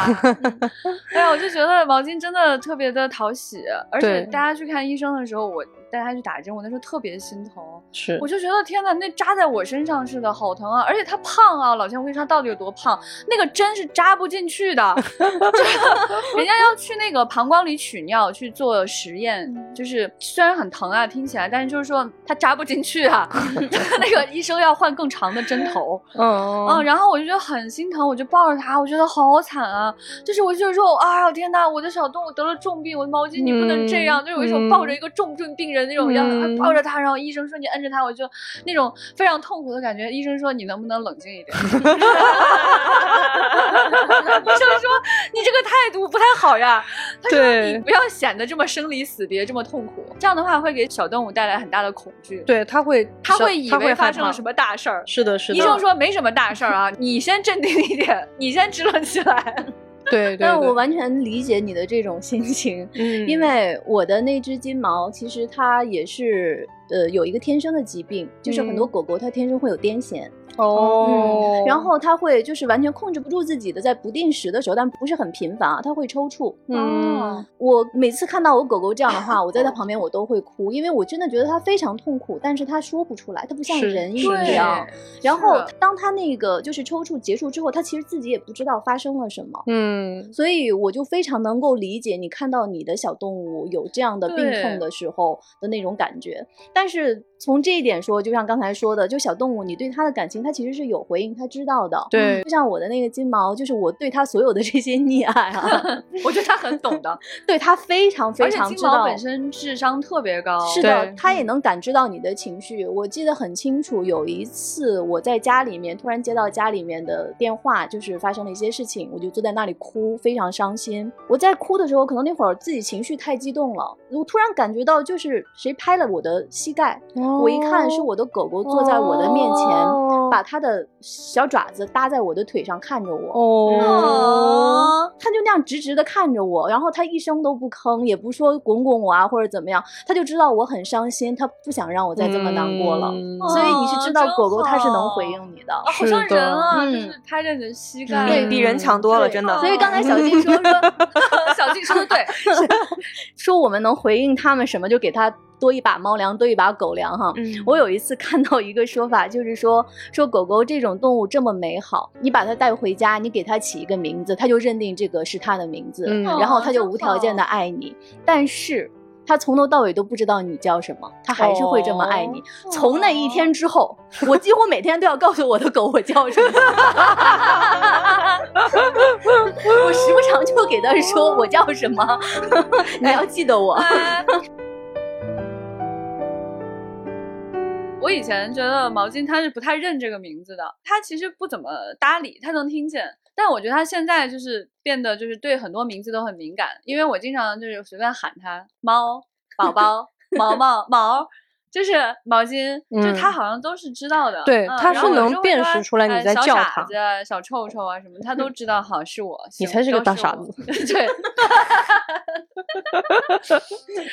哎呀，我就觉得毛巾真的特别的讨喜，而且大家去看医生的时候，我。带他去打针，我那时候特别心疼，是，我就觉得天哪，那扎在我身上似的，好疼啊！而且他胖啊，老千，我跟你说到底有多胖？那个针是扎不进去的，人家要去那个膀胱里取尿去做实验，就是虽然很疼啊，听起来，但是就是说他扎不进去啊，那个医生要换更长的针头，嗯嗯，然后我就觉得很心疼，我就抱着他，我觉得好惨啊，就是我就是说，哎呦天哪，我的小动物得了重病，我的毛巾你不能这样，就有一种抱着一个重症病人。那种要抱着他，然后医生说你摁着他，我就那种非常痛苦的感觉。医生说你能不能冷静一点？医生说你这个态度不太好呀。他说你不要显得这么生离死别，这么痛苦。这样的话会给小动物带来很大的恐惧。对，他会他会以为发生了什么大事儿。是的，是的。医生说没什么大事儿啊，你先镇定一点，你先支棱起来。对，但我完全理解你的这种心情，嗯，因为我的那只金毛其实它也是，呃，有一个天生的疾病，就是很多狗狗它天生会有癫痫。哦，然后他会就是完全控制不住自己的，在不定时的时候，但不是很频繁啊，他会抽搐。嗯，我每次看到我狗狗这样的话，我在它旁边我都会哭，因为我真的觉得它非常痛苦，但是它说不出来，它不像人一样。然后当它那个就是抽搐结束之后，它其实自己也不知道发生了什么。嗯，所以我就非常能够理解你看到你的小动物有这样的病痛的时候的那种感觉。但是从这一点说，就像刚才说的，就小动物你对它的感情。它其实是有回应，它知道的。对，就像我的那个金毛，就是我对它所有的这些溺爱啊，我觉得它很懂的，对它非常非常知道。本身智商特别高，是的，它也能感知到你的情绪。我记得很清楚，有一次我在家里面突然接到家里面的电话，就是发生了一些事情，我就坐在那里哭，非常伤心。我在哭的时候，可能那会儿自己情绪太激动了，我突然感觉到就是谁拍了我的膝盖，我一看是我的狗狗坐在我的面前。把它的小爪子搭在我的腿上看着我，哦，它就那样直直的看着我，然后它一声都不吭，也不说滚滚我啊或者怎么样，它就知道我很伤心，它不想让我再这么难过了。所以你是知道狗狗它是能回应你的，好像人啊，就是拍着你的膝盖，对比人强多了，真的。所以刚才小静说说 小静说的对，说我们能回应他们什么，就给他。多一把猫粮，多一把狗粮，哈。嗯我有一次看到一个说法，就是说 说狗狗这种动物这么美好，你把它带回家，你给它起一个名字，它就认定这个是它的名字，嗯然后它就无条件的爱你。但是它从头到尾都不知道你叫什么，它还是会这么爱你。从那一天之后，我几乎每天都要告诉我的狗我叫什么，我时不常就给它说我叫什么，你要记得我。我以前觉得毛巾它是不太认这个名字的，它其实不怎么搭理，它能听见。但我觉得它现在就是变得就是对很多名字都很敏感，因为我经常就是随便喊它猫宝宝、毛毛毛。就是毛巾，就他好像都是知道的。对，他是能辨识出来你在叫他。小傻子、小臭臭啊什么，他都知道，好是我。你才是个大傻子。对。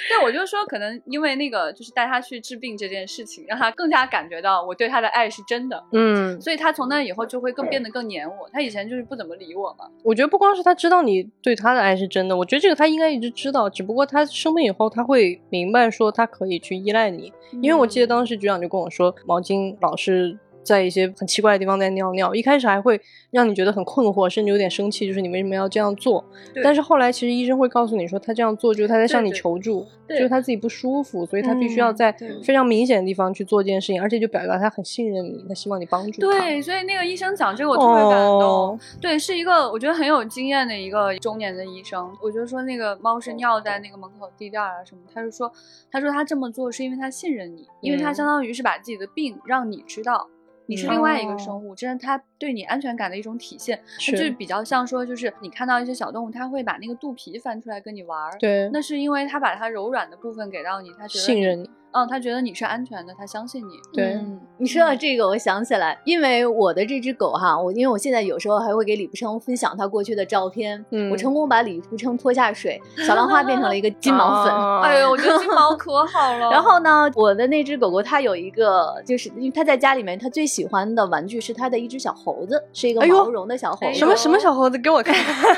对，我就说，可能因为那个，就是带他去治病这件事情，让他更加感觉到我对他的爱是真的。嗯，所以他从那以后就会更变得更黏我。他以前就是不怎么理我嘛。我觉得不光是他知道你对他的爱是真的，我觉得这个他应该一直知道，只不过他生病以后他会明白说他可以去依赖你。因为我记得当时局长就跟我说，毛巾老是。在一些很奇怪的地方在尿尿，一开始还会让你觉得很困惑，甚至有点生气，就是你为什么要这样做？但是后来其实医生会告诉你说，他这样做就是他在向你求助，就是他自己不舒服，所以他必须要在非常明显的地方去做这件事情，而且就表达他很信任你，他希望你帮助他。对，所以那个医生讲这个我特别感动。对，是一个我觉得很有经验的一个中年的医生。我就说那个猫是尿在那个门口地垫啊什么，他就说，他说他这么做是因为他信任你，因为他相当于是把自己的病让你知道。你是另外一个生物，这是它对你安全感的一种体现。它就比较像说，就是你看到一些小动物，它会把那个肚皮翻出来跟你玩儿。对，那是因为它把它柔软的部分给到你，它觉得信任你。嗯，它觉得你是安全的，它相信你。对，你说到这个，我想起来，因为我的这只狗哈，我因为我现在有时候还会给李富生分享他过去的照片。嗯，我成功把李富生拖下水，小浪花变成了一个金毛粉。哎呦，我觉得金毛可好 了。然后呢，我的那只狗狗它有一个，就是因为它在家里面，它最喜欢的玩具是它的一只小猴子，是一个毛绒的小猴子。什么什么小猴子？给我看。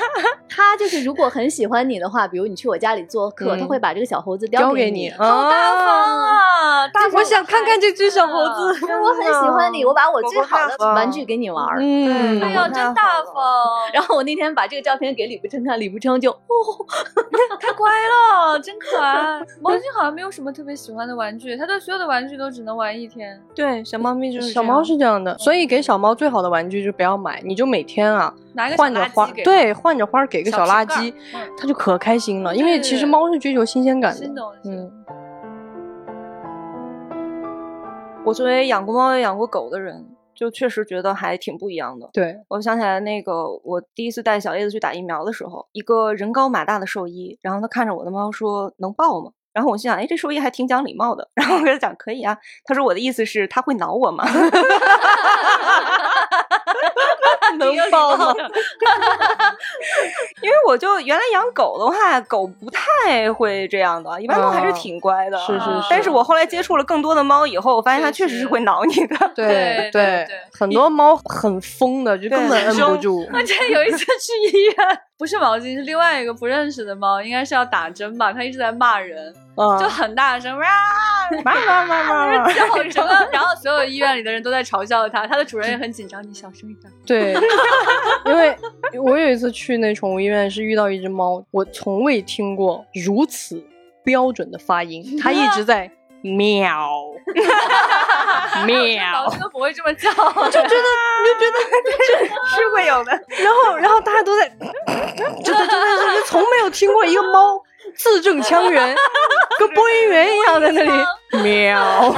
它就是如果很喜欢你的话，比如你去我家里做客，它会把这个小猴子叼给你，好大方。啊！大我想看看这只小猴子，我很喜欢你，我把我最好的玩具给你玩。嗯，哎呀，真大方。然后我那天把这个照片给李不称看，李不称就哦，太乖了，真可爱。毛巾好像没有什么特别喜欢的玩具，他的所有的玩具都只能玩一天。对，小猫咪就是小猫是这样的，所以给小猫最好的玩具就不要买，你就每天啊换着花，对，换着花给个小垃圾，它就可开心了。因为其实猫是追求新鲜感的，嗯。我作为养过猫也养过狗的人，就确实觉得还挺不一样的。对我想起来，那个我第一次带小叶子去打疫苗的时候，一个人高马大的兽医，然后他看着我的猫说：“能抱吗？”然后我心想：“哎，这兽医还挺讲礼貌的。”然后我跟他讲：“可以啊。”他说：“我的意思是，他会挠我吗？” 能抱吗？因为我就原来养狗的话，狗不太会这样的，一般都还是挺乖的。是是是。但是我后来接触了更多的猫以后，我发现它确实是会挠你的。对对对，很多猫很疯的，就根本摁不住。我记得有一次去医院，不是毛巾，是另外一个不认识的猫，应该是要打针吧？它一直在骂人。就很大声，哇，哇哇哇哇，叫整个，然后所有医院里的人都在嘲笑它，它的主人也很紧张，你小声一点。对，因为我有一次去那宠物医院是遇到一只猫，我从未听过如此标准的发音，它一直在 喵喵，都不会这么叫，就觉得就觉得是会有的。然后然后大家都在，就就就就从没有听过一个猫。字正腔圆，跟播音员一样在那里 喵，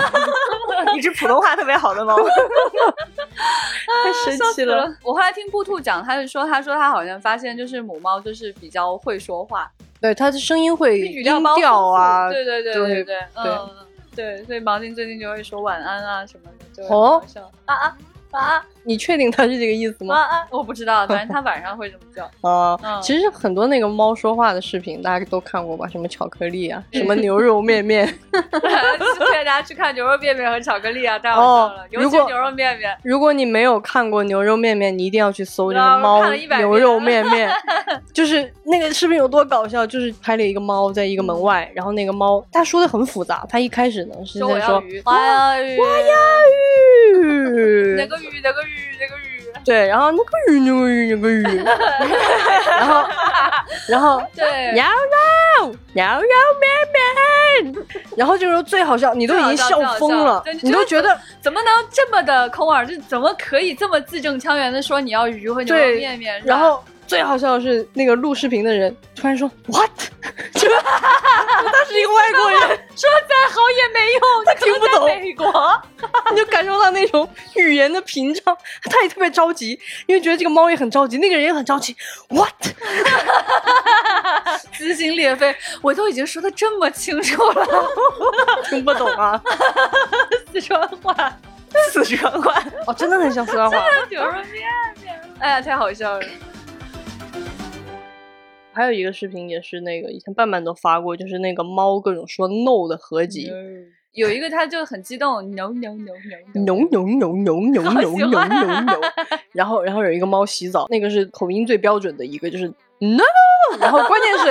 一只普通话特别好的猫，太神奇了。我后来听布兔讲，他就说，他说他好像发现，就是母猫就是比较会说话，对，它的声音会语调啊，对对对对对，嗯，对，所以毛巾最近就会说晚安啊什么的，就哦啊啊。啊，你确定它是这个意思吗？啊啊，我不知道，反正它晚上会这么叫。啊，其实很多那个猫说话的视频，大家都看过吧？什么巧克力啊，什么牛肉面面。推荐大家去看牛肉面面和巧克力啊，太好笑了。尤其牛肉面面。如果你没有看过牛肉面面，你一定要去搜这个猫牛肉面面。就是那个视频有多搞笑，就是拍了一个猫在一个门外，然后那个猫他说的很复杂，他一开始呢是在说花呀鱼，花呀鱼，那个。鱼那个鱼那个鱼，对，然后那个鱼那个鱼那个鱼，然后然后对，喵喵喵喵咩咩，然后这个时候最好笑，你都已经笑疯了，你都觉得怎么能这么的空耳，就怎么可以这么字正腔圆的说你要鱼和牛肉面面，然后。最好笑的是，那个录视频的人突然说 “what”，他是一个外国人，说再好也没用，他听不懂美国，你就感受到那种语语言的屏障，他也特别着急，因为觉得这个猫也很着急，那个人也很着急。What？撕心裂肺，我都已经说的这么清楚了，听不懂啊？四川话，四川话，哦，真的很像四川话。牛肉面面，哎呀，太好笑了。还有一个视频也是那个以前伴伴都发过，就是那个猫各种说 no 的合集。有一个他就很激动，no no no no no no no no no no 然后然后有一个猫洗澡，那个是口音最标准的一个，就是 no，然后关键是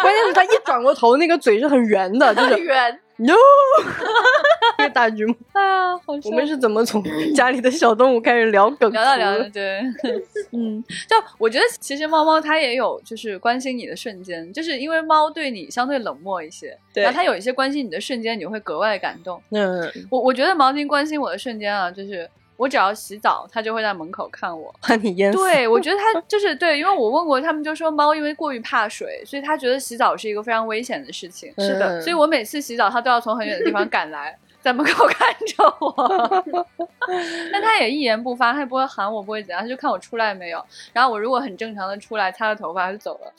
关键是他一转过头，那个嘴是很圆的，就是圆。No，那个大橘猫啊，好我们是怎么从 家里的小动物开始聊梗？聊到聊到，对，嗯，就我觉得其实猫猫它也有就是关心你的瞬间，就是因为猫对你相对冷漠一些，然后它有一些关心你的瞬间，你会格外感动。嗯，我我觉得毛巾关心我的瞬间啊，就是。我只要洗澡，它就会在门口看我，怕 你淹死。对，我觉得它 就是对，因为我问过他们，就说猫因为过于怕水，所以它觉得洗澡是一个非常危险的事情。是的，所以我每次洗澡，它都要从很远的地方赶来，在门口看着我。但它也一言不发，它也不会喊我，不会怎样，它就看我出来没有。然后我如果很正常的出来，擦了头发就走了。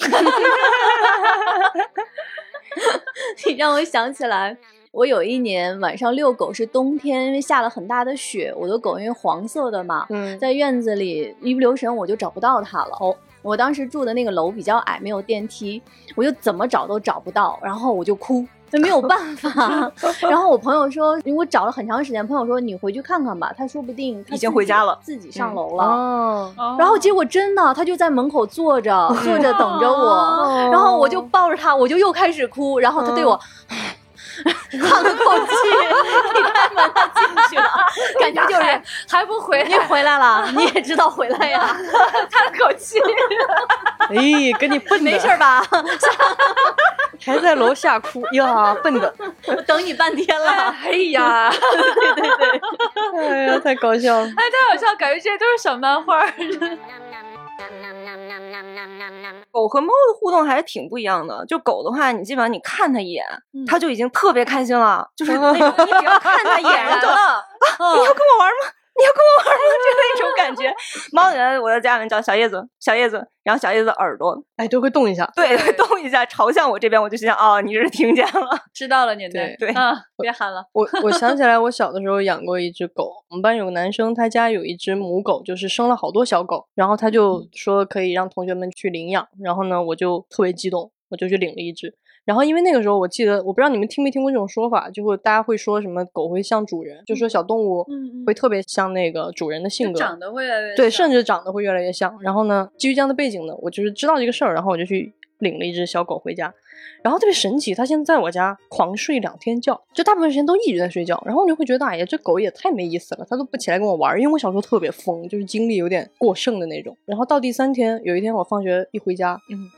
你让我想起来。我有一年晚上遛狗是冬天，因为下了很大的雪，我的狗因为黄色的嘛，在院子里一不留神我就找不到它了。哦，我当时住的那个楼比较矮，没有电梯，我就怎么找都找不到，然后我就哭，没有办法。然后我朋友说，因为我找了很长时间，朋友说你回去看看吧，他说不定已经回家了，自己上楼了。哦，然后结果真的，他就在门口坐着，坐着等着我，然后我就抱着他，我就又开始哭，然后他对我。叹了口气，你开门他进去了，感觉就是还不回来，你回来了，你也知道回来呀，叹了口气，哎，跟你笨的，没事吧？还在楼下哭。呀，笨的，我等你半天了，哎呀，对对对，哎呀，太搞笑了，哎，太好笑，感觉这些都是小漫画。狗和猫的互动还是挺不一样的。就狗的话，你基本上你看它一眼，它就已经特别开心了，就是 那种你只要看它一眼，你就啊，你要跟我玩吗？你要跟我玩吗？就那种感觉。猫呢，我在家里面叫小叶子，小叶子，然后小叶子耳朵哎都会动一下，对，会动一下，朝向我这边，我就想哦，你是听见了，知道了，你对对啊，别喊了。我我想起来，我小的时候养过一只狗。我们班有个男生，他家有一只母狗，就是生了好多小狗，然后他就说可以让同学们去领养，然后呢，我就特别激动，我就去领了一只。然后，因为那个时候我记得，我不知道你们听没听过这种说法，就会大家会说什么狗会像主人，就说小动物会特别像那个主人的性格，长得会越来越对，甚至长得会越来越像。然后呢，基于这样的背景呢，我就是知道这个事儿，然后我就去领了一只小狗回家。然后特别神奇，它现在在我家狂睡两天觉，就大部分时间都一直在睡觉。然后我就会觉得，哎呀，这狗也太没意思了，它都不起来跟我玩。因为我小时候特别疯，就是精力有点过剩的那种。然后到第三天，有一天我放学一回家，嗯。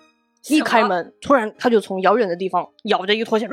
一开门，突然他就从遥远的地方咬着一个拖鞋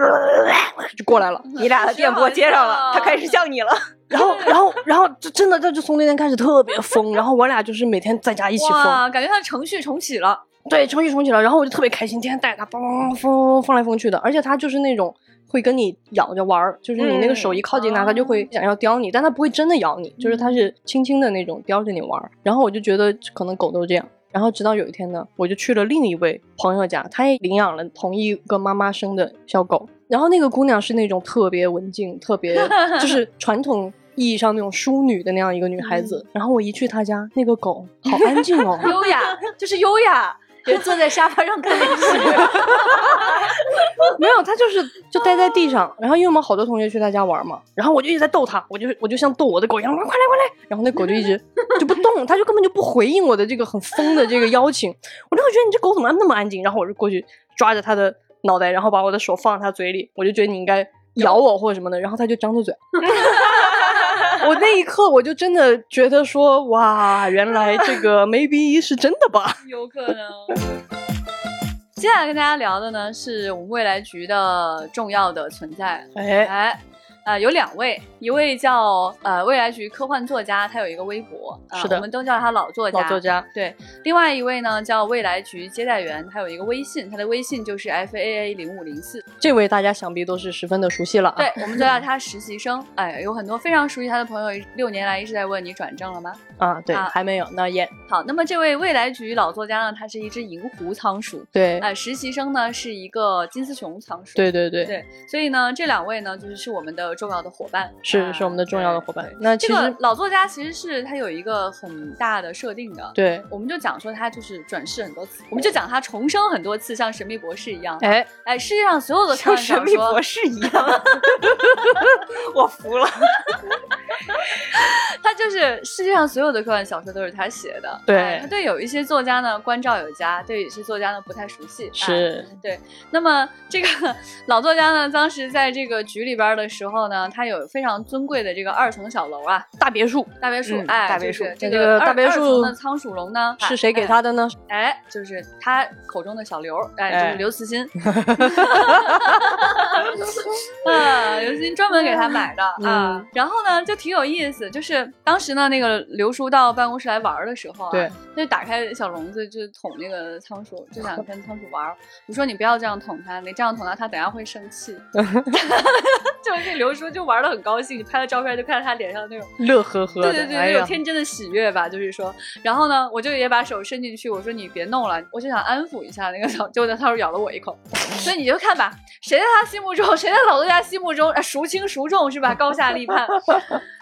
就过来了。你俩的电波接上了，他开始像你了。然后，然后，然后就真的，他就从那天开始特别疯。然后我俩就是每天在家一起疯，感觉他的程序重启了。对，程序重启了。然后我就特别开心，天天带着他疯疯疯疯来疯去的。而且他就是那种会跟你咬着玩儿，就是你那个手一靠近他，他就会想要叼你，但他不会真的咬你，就是他是轻轻的那种叼着你玩儿。然后我就觉得可能狗都是这样。然后直到有一天呢，我就去了另一位朋友家，他也领养了同一个妈妈生的小狗。然后那个姑娘是那种特别文静、特别 就是传统意义上那种淑女的那样一个女孩子。然后我一去她家，那个狗好安静哦，优雅，就是优雅。就坐在沙发上看电视，没有，他就是就待在地上。然后因为我们好多同学去他家玩嘛，然后我就一直在逗他，我就我就像逗我的狗一样，快来快来。然后那狗就一直 就不动，他就根本就不回应我的这个很疯的这个邀请。我就会觉得你这狗怎么那么安静？然后我就过去抓着他的脑袋，然后把我的手放在他嘴里，我就觉得你应该咬我或者什么的。然后他就张着嘴。我那一刻我就真的觉得说，哇，原来这个 maybe 是真的吧？有可能。接下来跟大家聊的呢，是我们未来局的重要的存在。哎哎，呃，有两位，一位叫呃未来局科幻作家，他有一个微博，是的，我们都叫他老作家。老作家，对。另外一位呢叫未来局接待员，他有一个微信，他的微信就是 f a a 零五零四。这位大家想必都是十分的熟悉了。对，我们都叫他实习生。哎，有很多非常熟悉他的朋友，六年来一直在问你转正了吗？啊，对，还没有，那也好。那么这位未来局老作家呢，他是一只银狐仓鼠。对，啊，实习生呢是一个金丝熊仓鼠。对对对对，所以呢，这两位呢就是是我们的重要的伙伴，是是我们的重要的伙伴。那这个老作家其实是他有一个很大的设定的。对，我们就讲说他就是转世很多次，我们就讲他重生很多次，像神秘博士一样。哎哎，世界上所有的像神秘博士一样，我服了。他就是世界上所有的科幻小说都是他写的。对，他对有一些作家呢关照有加，对有些作家呢不太熟悉。是，对。那么这个 老作家呢，当时在这个局里边的时候呢，他有非常尊贵的这个二层小楼啊，大别墅，大别墅，哎，大别墅。这个大别墅的仓鼠笼呢，是谁给他的呢？哎，就是他口中的小刘，哎，就是刘慈欣。啊，刘慈欣专门给他买的啊。然后呢，就挺有意思，就是当时呢，那个刘叔到办公室来玩的时候啊，对，他就打开小笼子，就捅那个仓鼠，就想 跟仓鼠玩。我说你不要这样捅它，你这样捅它，它等下会生气。就是这刘叔就玩的很高兴，你拍了照片就看到他脸上那种乐呵呵的，对对对，那种天真的喜悦吧，就是说。然后呢，我就也把手伸进去，我说你别弄了，我就想安抚一下那个小，就在仓鼠咬了我一口。所以你就看吧，谁在他心目中，谁在老作家心目中，孰轻孰重是吧？高下立判。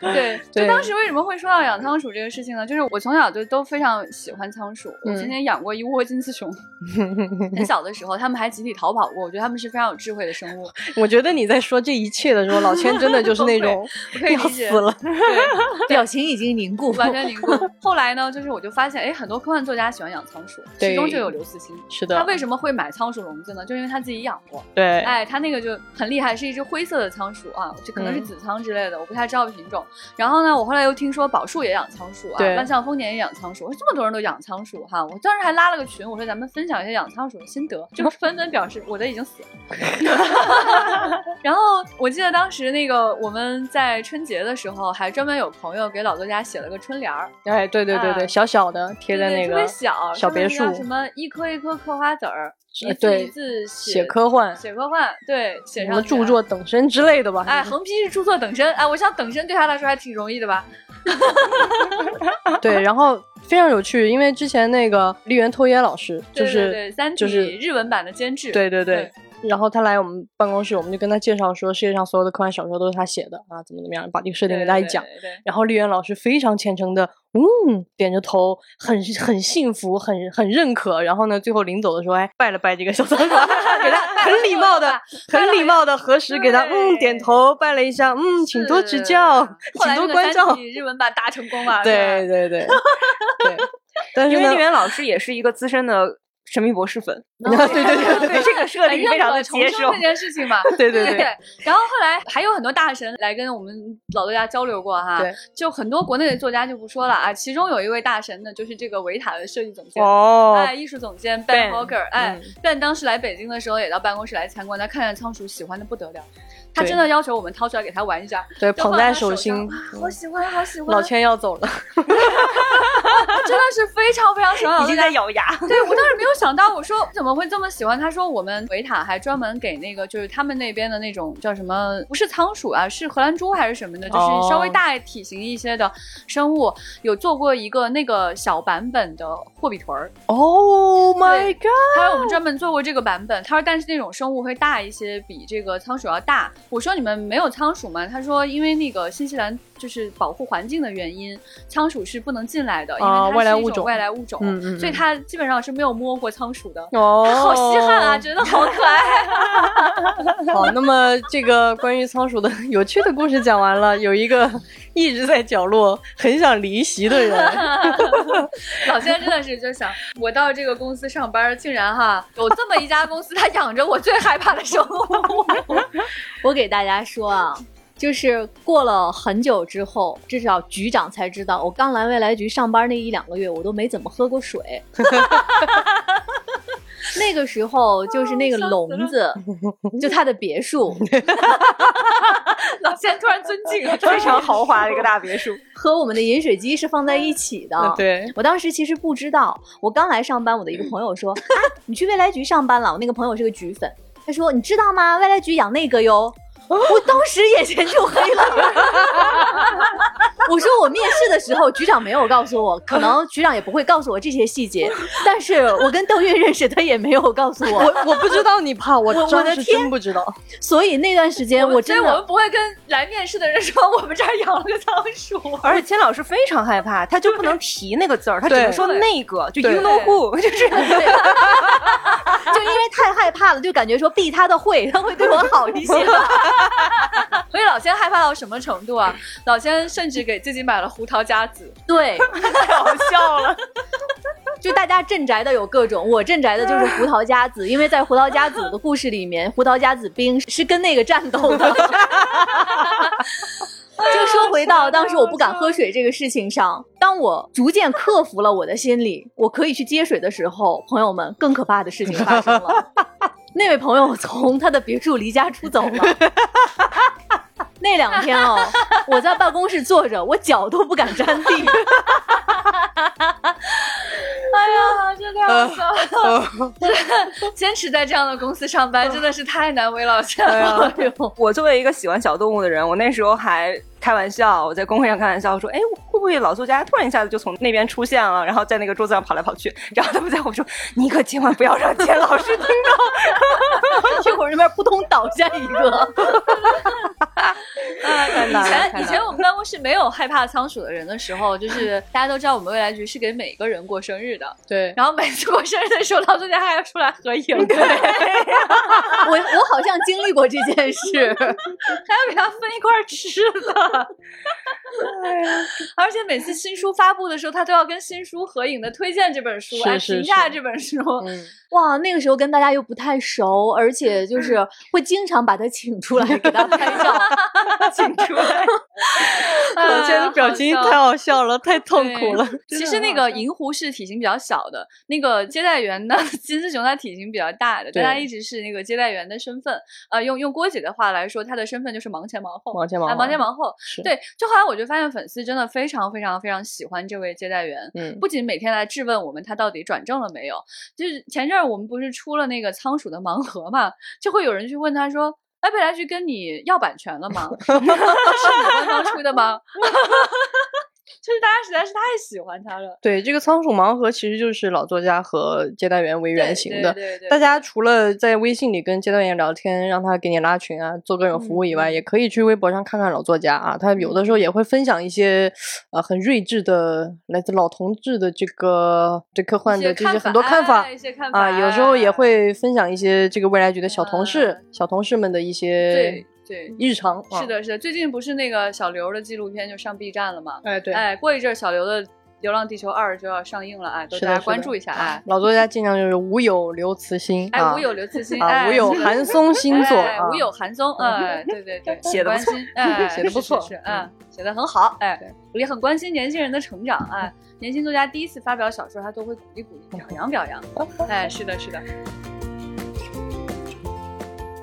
对，就当时为什么会说到养仓鼠这个事情呢？就是我从小就都非常喜欢仓鼠，我之前养过一窝金丝熊，很小的时候他们还集体逃跑过，我觉得他们是非常有智慧的生物。我觉得你在说这一切的时候，老千真的就是那种 要死了，对，表情已经凝固，完全凝固。后来呢，就是我就发现，哎，很多科幻作家喜欢养仓鼠，其中就有刘慈欣。是的，他为什么会买仓鼠笼子呢？就因为他自己养过。对，哎，他那个就很厉害，是一只灰色的仓鼠啊，这可能是紫仓之类的，我不太知道品种。然后呢，我后来又听说宝树也养仓鼠啊，万象丰年也养仓鼠。我说这么多人都养仓鼠哈，我当时还拉了个群，我说咱们分享一下养仓鼠的心得，就纷纷表示我的已经死了。然后我记得当时那个我们在春节的时候，还专门有朋友给老作家写了个春联儿。哎，对对对对，小小的贴在那个小小别墅，什么一颗一颗刻花籽儿。一字一字写科幻，写科幻，对，写什么著作等身之类的吧？哎，横批是著作等身，哎，我想等身对他来说还挺容易的吧？对，然后非常有趣，因为之前那个立原拓耶老师就是三体日文版的监制，对对对。然后他来我们办公室，我们就跟他介绍说，世界上所有的科幻小说都是他写的啊，怎么怎么样，把这个设定给大家讲。然后丽媛老师非常虔诚的，嗯，点着头，很很幸福，很很认可。然后呢，最后临走的时候还拜了拜这个小仓鼠，给他很礼貌的、很礼貌的核实，给他嗯点头，拜了一下，嗯，请多指教，请多关照。日文版大成功了，对对对对。但是因为丽媛老师也是一个资深的。神秘博士粉，对对对对，这个设定非常的接受这件事情嘛，对对对。然后后来还有很多大神来跟我们老作家交流过哈，就很多国内的作家就不说了啊，其中有一位大神呢，就是这个维塔的设计总监哦，哎，艺术总监 Ben Hogger，哎，Ben 当时来北京的时候也到办公室来参观，他看见仓鼠喜欢的不得了。他真的要求我们掏出来给他玩一下，对，捧在手心，好喜欢，好喜欢。老千要走了，真的是非常非常喜欢，已经在咬牙。对我当时没有想到，我说怎么会这么喜欢？他说我们维塔还专门给那个就是他们那边的那种叫什么，不是仓鼠啊，是荷兰猪还是什么的，就是稍微大体型一些的生物，有做过一个那个小版本的霍比屯儿。Oh my god！他说我们专门做过这个版本。他说但是那种生物会大一些，比这个仓鼠要大。我说你们没有仓鼠吗？他说因为那个新西兰就是保护环境的原因，仓鼠是不能进来的，因为它是一种外来物种，所以它基本上是没有摸过仓鼠的。哦，好稀罕啊，觉得好可爱。好，那么这个关于仓鼠的 有趣的故事讲完了，有一个一直在角落很想离席的人，老先生真的是就想，我到这个公司上班，竟然哈有这么一家公司，它养着我最害怕的生物。我给大家说啊，就是过了很久之后，至少局长才知道，我刚来未来局上班那一两个月，我都没怎么喝过水。那个时候就是那个笼子，就他的别墅。老千突然尊敬，非常豪华的一个大别墅，和我们的饮水机是放在一起的。对我当时其实不知道，我刚来上班，我的一个朋友说：“啊，你去未来局上班了。”我那个朋友是个橘粉，他说：“你知道吗？未来局养那个哟。”我当时眼前就黑了。我说我面试的时候，局长没有告诉我，可能局长也不会告诉我这些细节。但是我跟邓韵认识，他也没有告诉我。我我不知道你怕，我真是真不知道。所以那段时间，我真的我们不会跟来面试的人说我们这儿养了个仓鼠。而且千老师非常害怕，他就不能提那个字儿，他只能说那个，就 you know who，就是，就因为太害怕了，就感觉说避他的讳，他会对我好一些。所以老千害怕到什么程度啊？老千甚至给自己买了胡桃夹子，对，太好笑了。就大家镇宅的有各种，我镇宅的就是胡桃夹子，因为在胡桃夹子的故事里面，胡桃夹子兵是跟那个战斗的。就说回到当时我不敢喝水这个事情上，当我逐渐克服了我的心理，我可以去接水的时候，朋友们，更可怕的事情发生了。那位朋友从他的别墅离家出走了。那两天哦，我在办公室坐着，我脚都不敢沾地。哎呀，这太好笑了！坚持在这样的公司上班，真的是太难为老千了。我作为一个喜欢小动物的人，我那时候还开玩笑，我在公会上开玩笑说：“哎，会不会老作家突然一下子就从那边出现了，然后在那个桌子上跑来跑去？”然后他们在我说：“你可千万不要让钱老师听到，一会儿那边扑通倒下一个。”以前以前我们办公室没有害怕仓鼠的人的时候，就是大家都知道我们未来局是给每个人过生日的。对，然后每次过生日的时候，老作家还要出来合影。对，我我好像经历过这件事，还要给他分一块吃的。哎呀，而且每次新书发布的时候，他都要跟新书合影的推荐这本书，来评价这本书。哇，那个时候跟大家又不太熟，而且就是 会经常把他请出来给他拍照，请出来。我觉得表情太好笑了，太痛苦了。其实那个银狐是体型比较小的，那个接待员呢，金丝熊它体型比较大的，但它一直是那个接待员的身份。呃，用用郭姐的话来说，她的身份就是忙前忙后，忙前忙后，忙前忙后。对，就后来我就发现粉丝真的非常非常非常喜欢这位接待员，嗯，不仅每天来质问我们他到底转正了没有，就是前阵儿我们不是出了那个仓鼠的盲盒嘛，就会有人去问他说。哎，未来去跟你要版权了吗？是你官方出的吗？就是大家实在是太喜欢他了。对，这个仓鼠盲盒其实就是老作家和接待员为原型的。对对对。大家除了在微信里跟接待员聊天，让他给你拉群啊，做各种服务以外，也可以去微博上看看老作家啊。他有的时候也会分享一些呃很睿智的来自老同志的这个对科幻的这些很多看法啊。有时候也会分享一些这个未来局的小同事、小同事们的一些。对，日常是的，是的。最近不是那个小刘的纪录片就上 B 站了吗？哎，对，哎，过一阵小刘的《流浪地球二》就要上映了，哎，大家关注一下，哎。老作家尽量就是无有刘慈欣，哎，无有刘慈欣，哎，无有韩松新作，无有韩松，哎，对对对，写的不错，哎，写的不错，是，嗯，写的很好，哎，也很关心年轻人的成长，哎，年轻作家第一次发表小说，他都会鼓励鼓励，表扬表扬，哎，是的，是的。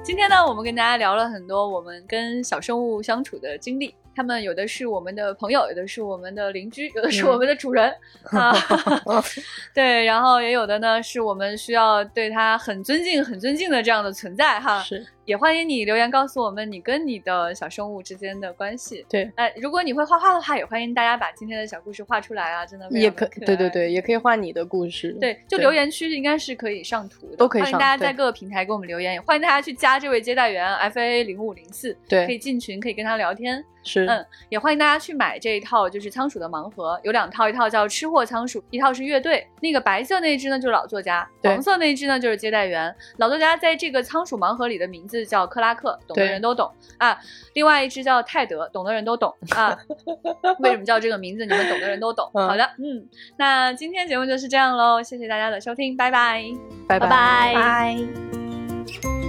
今天呢，我们跟大家聊了很多我们跟小生物相处的经历。他们有的是我们的朋友，有的是我们的邻居，有的是我们的主人 啊。对，然后也有的呢，是我们需要对他很尊敬、很尊敬的这样的存在哈。是。也欢迎你留言告诉我们你跟你的小生物之间的关系。对，哎，如果你会画画的话，也欢迎大家把今天的小故事画出来啊！真的也可，对对对，也可以画你的故事。对，就留言区应该是可以上图的，都可以。欢迎大家在各个平台给我们留言，也欢迎大家去加这位接待员 F A 零五零四，对，可以进群，可以跟他聊天。是，嗯，也欢迎大家去买这一套，就是仓鼠的盲盒，有两套，一套叫吃货仓鼠，一套是乐队。那个白色那一只呢，就是老作家；黄色那一只呢，就是接待员。老作家在这个仓鼠盲盒里的名字叫克拉克。懂的人都懂啊，另外一只叫泰德，懂的人都懂啊。为什么叫这个名字？你们懂的人都懂。好的，嗯，那今天节目就是这样喽，谢谢大家的收听，拜拜，拜拜拜。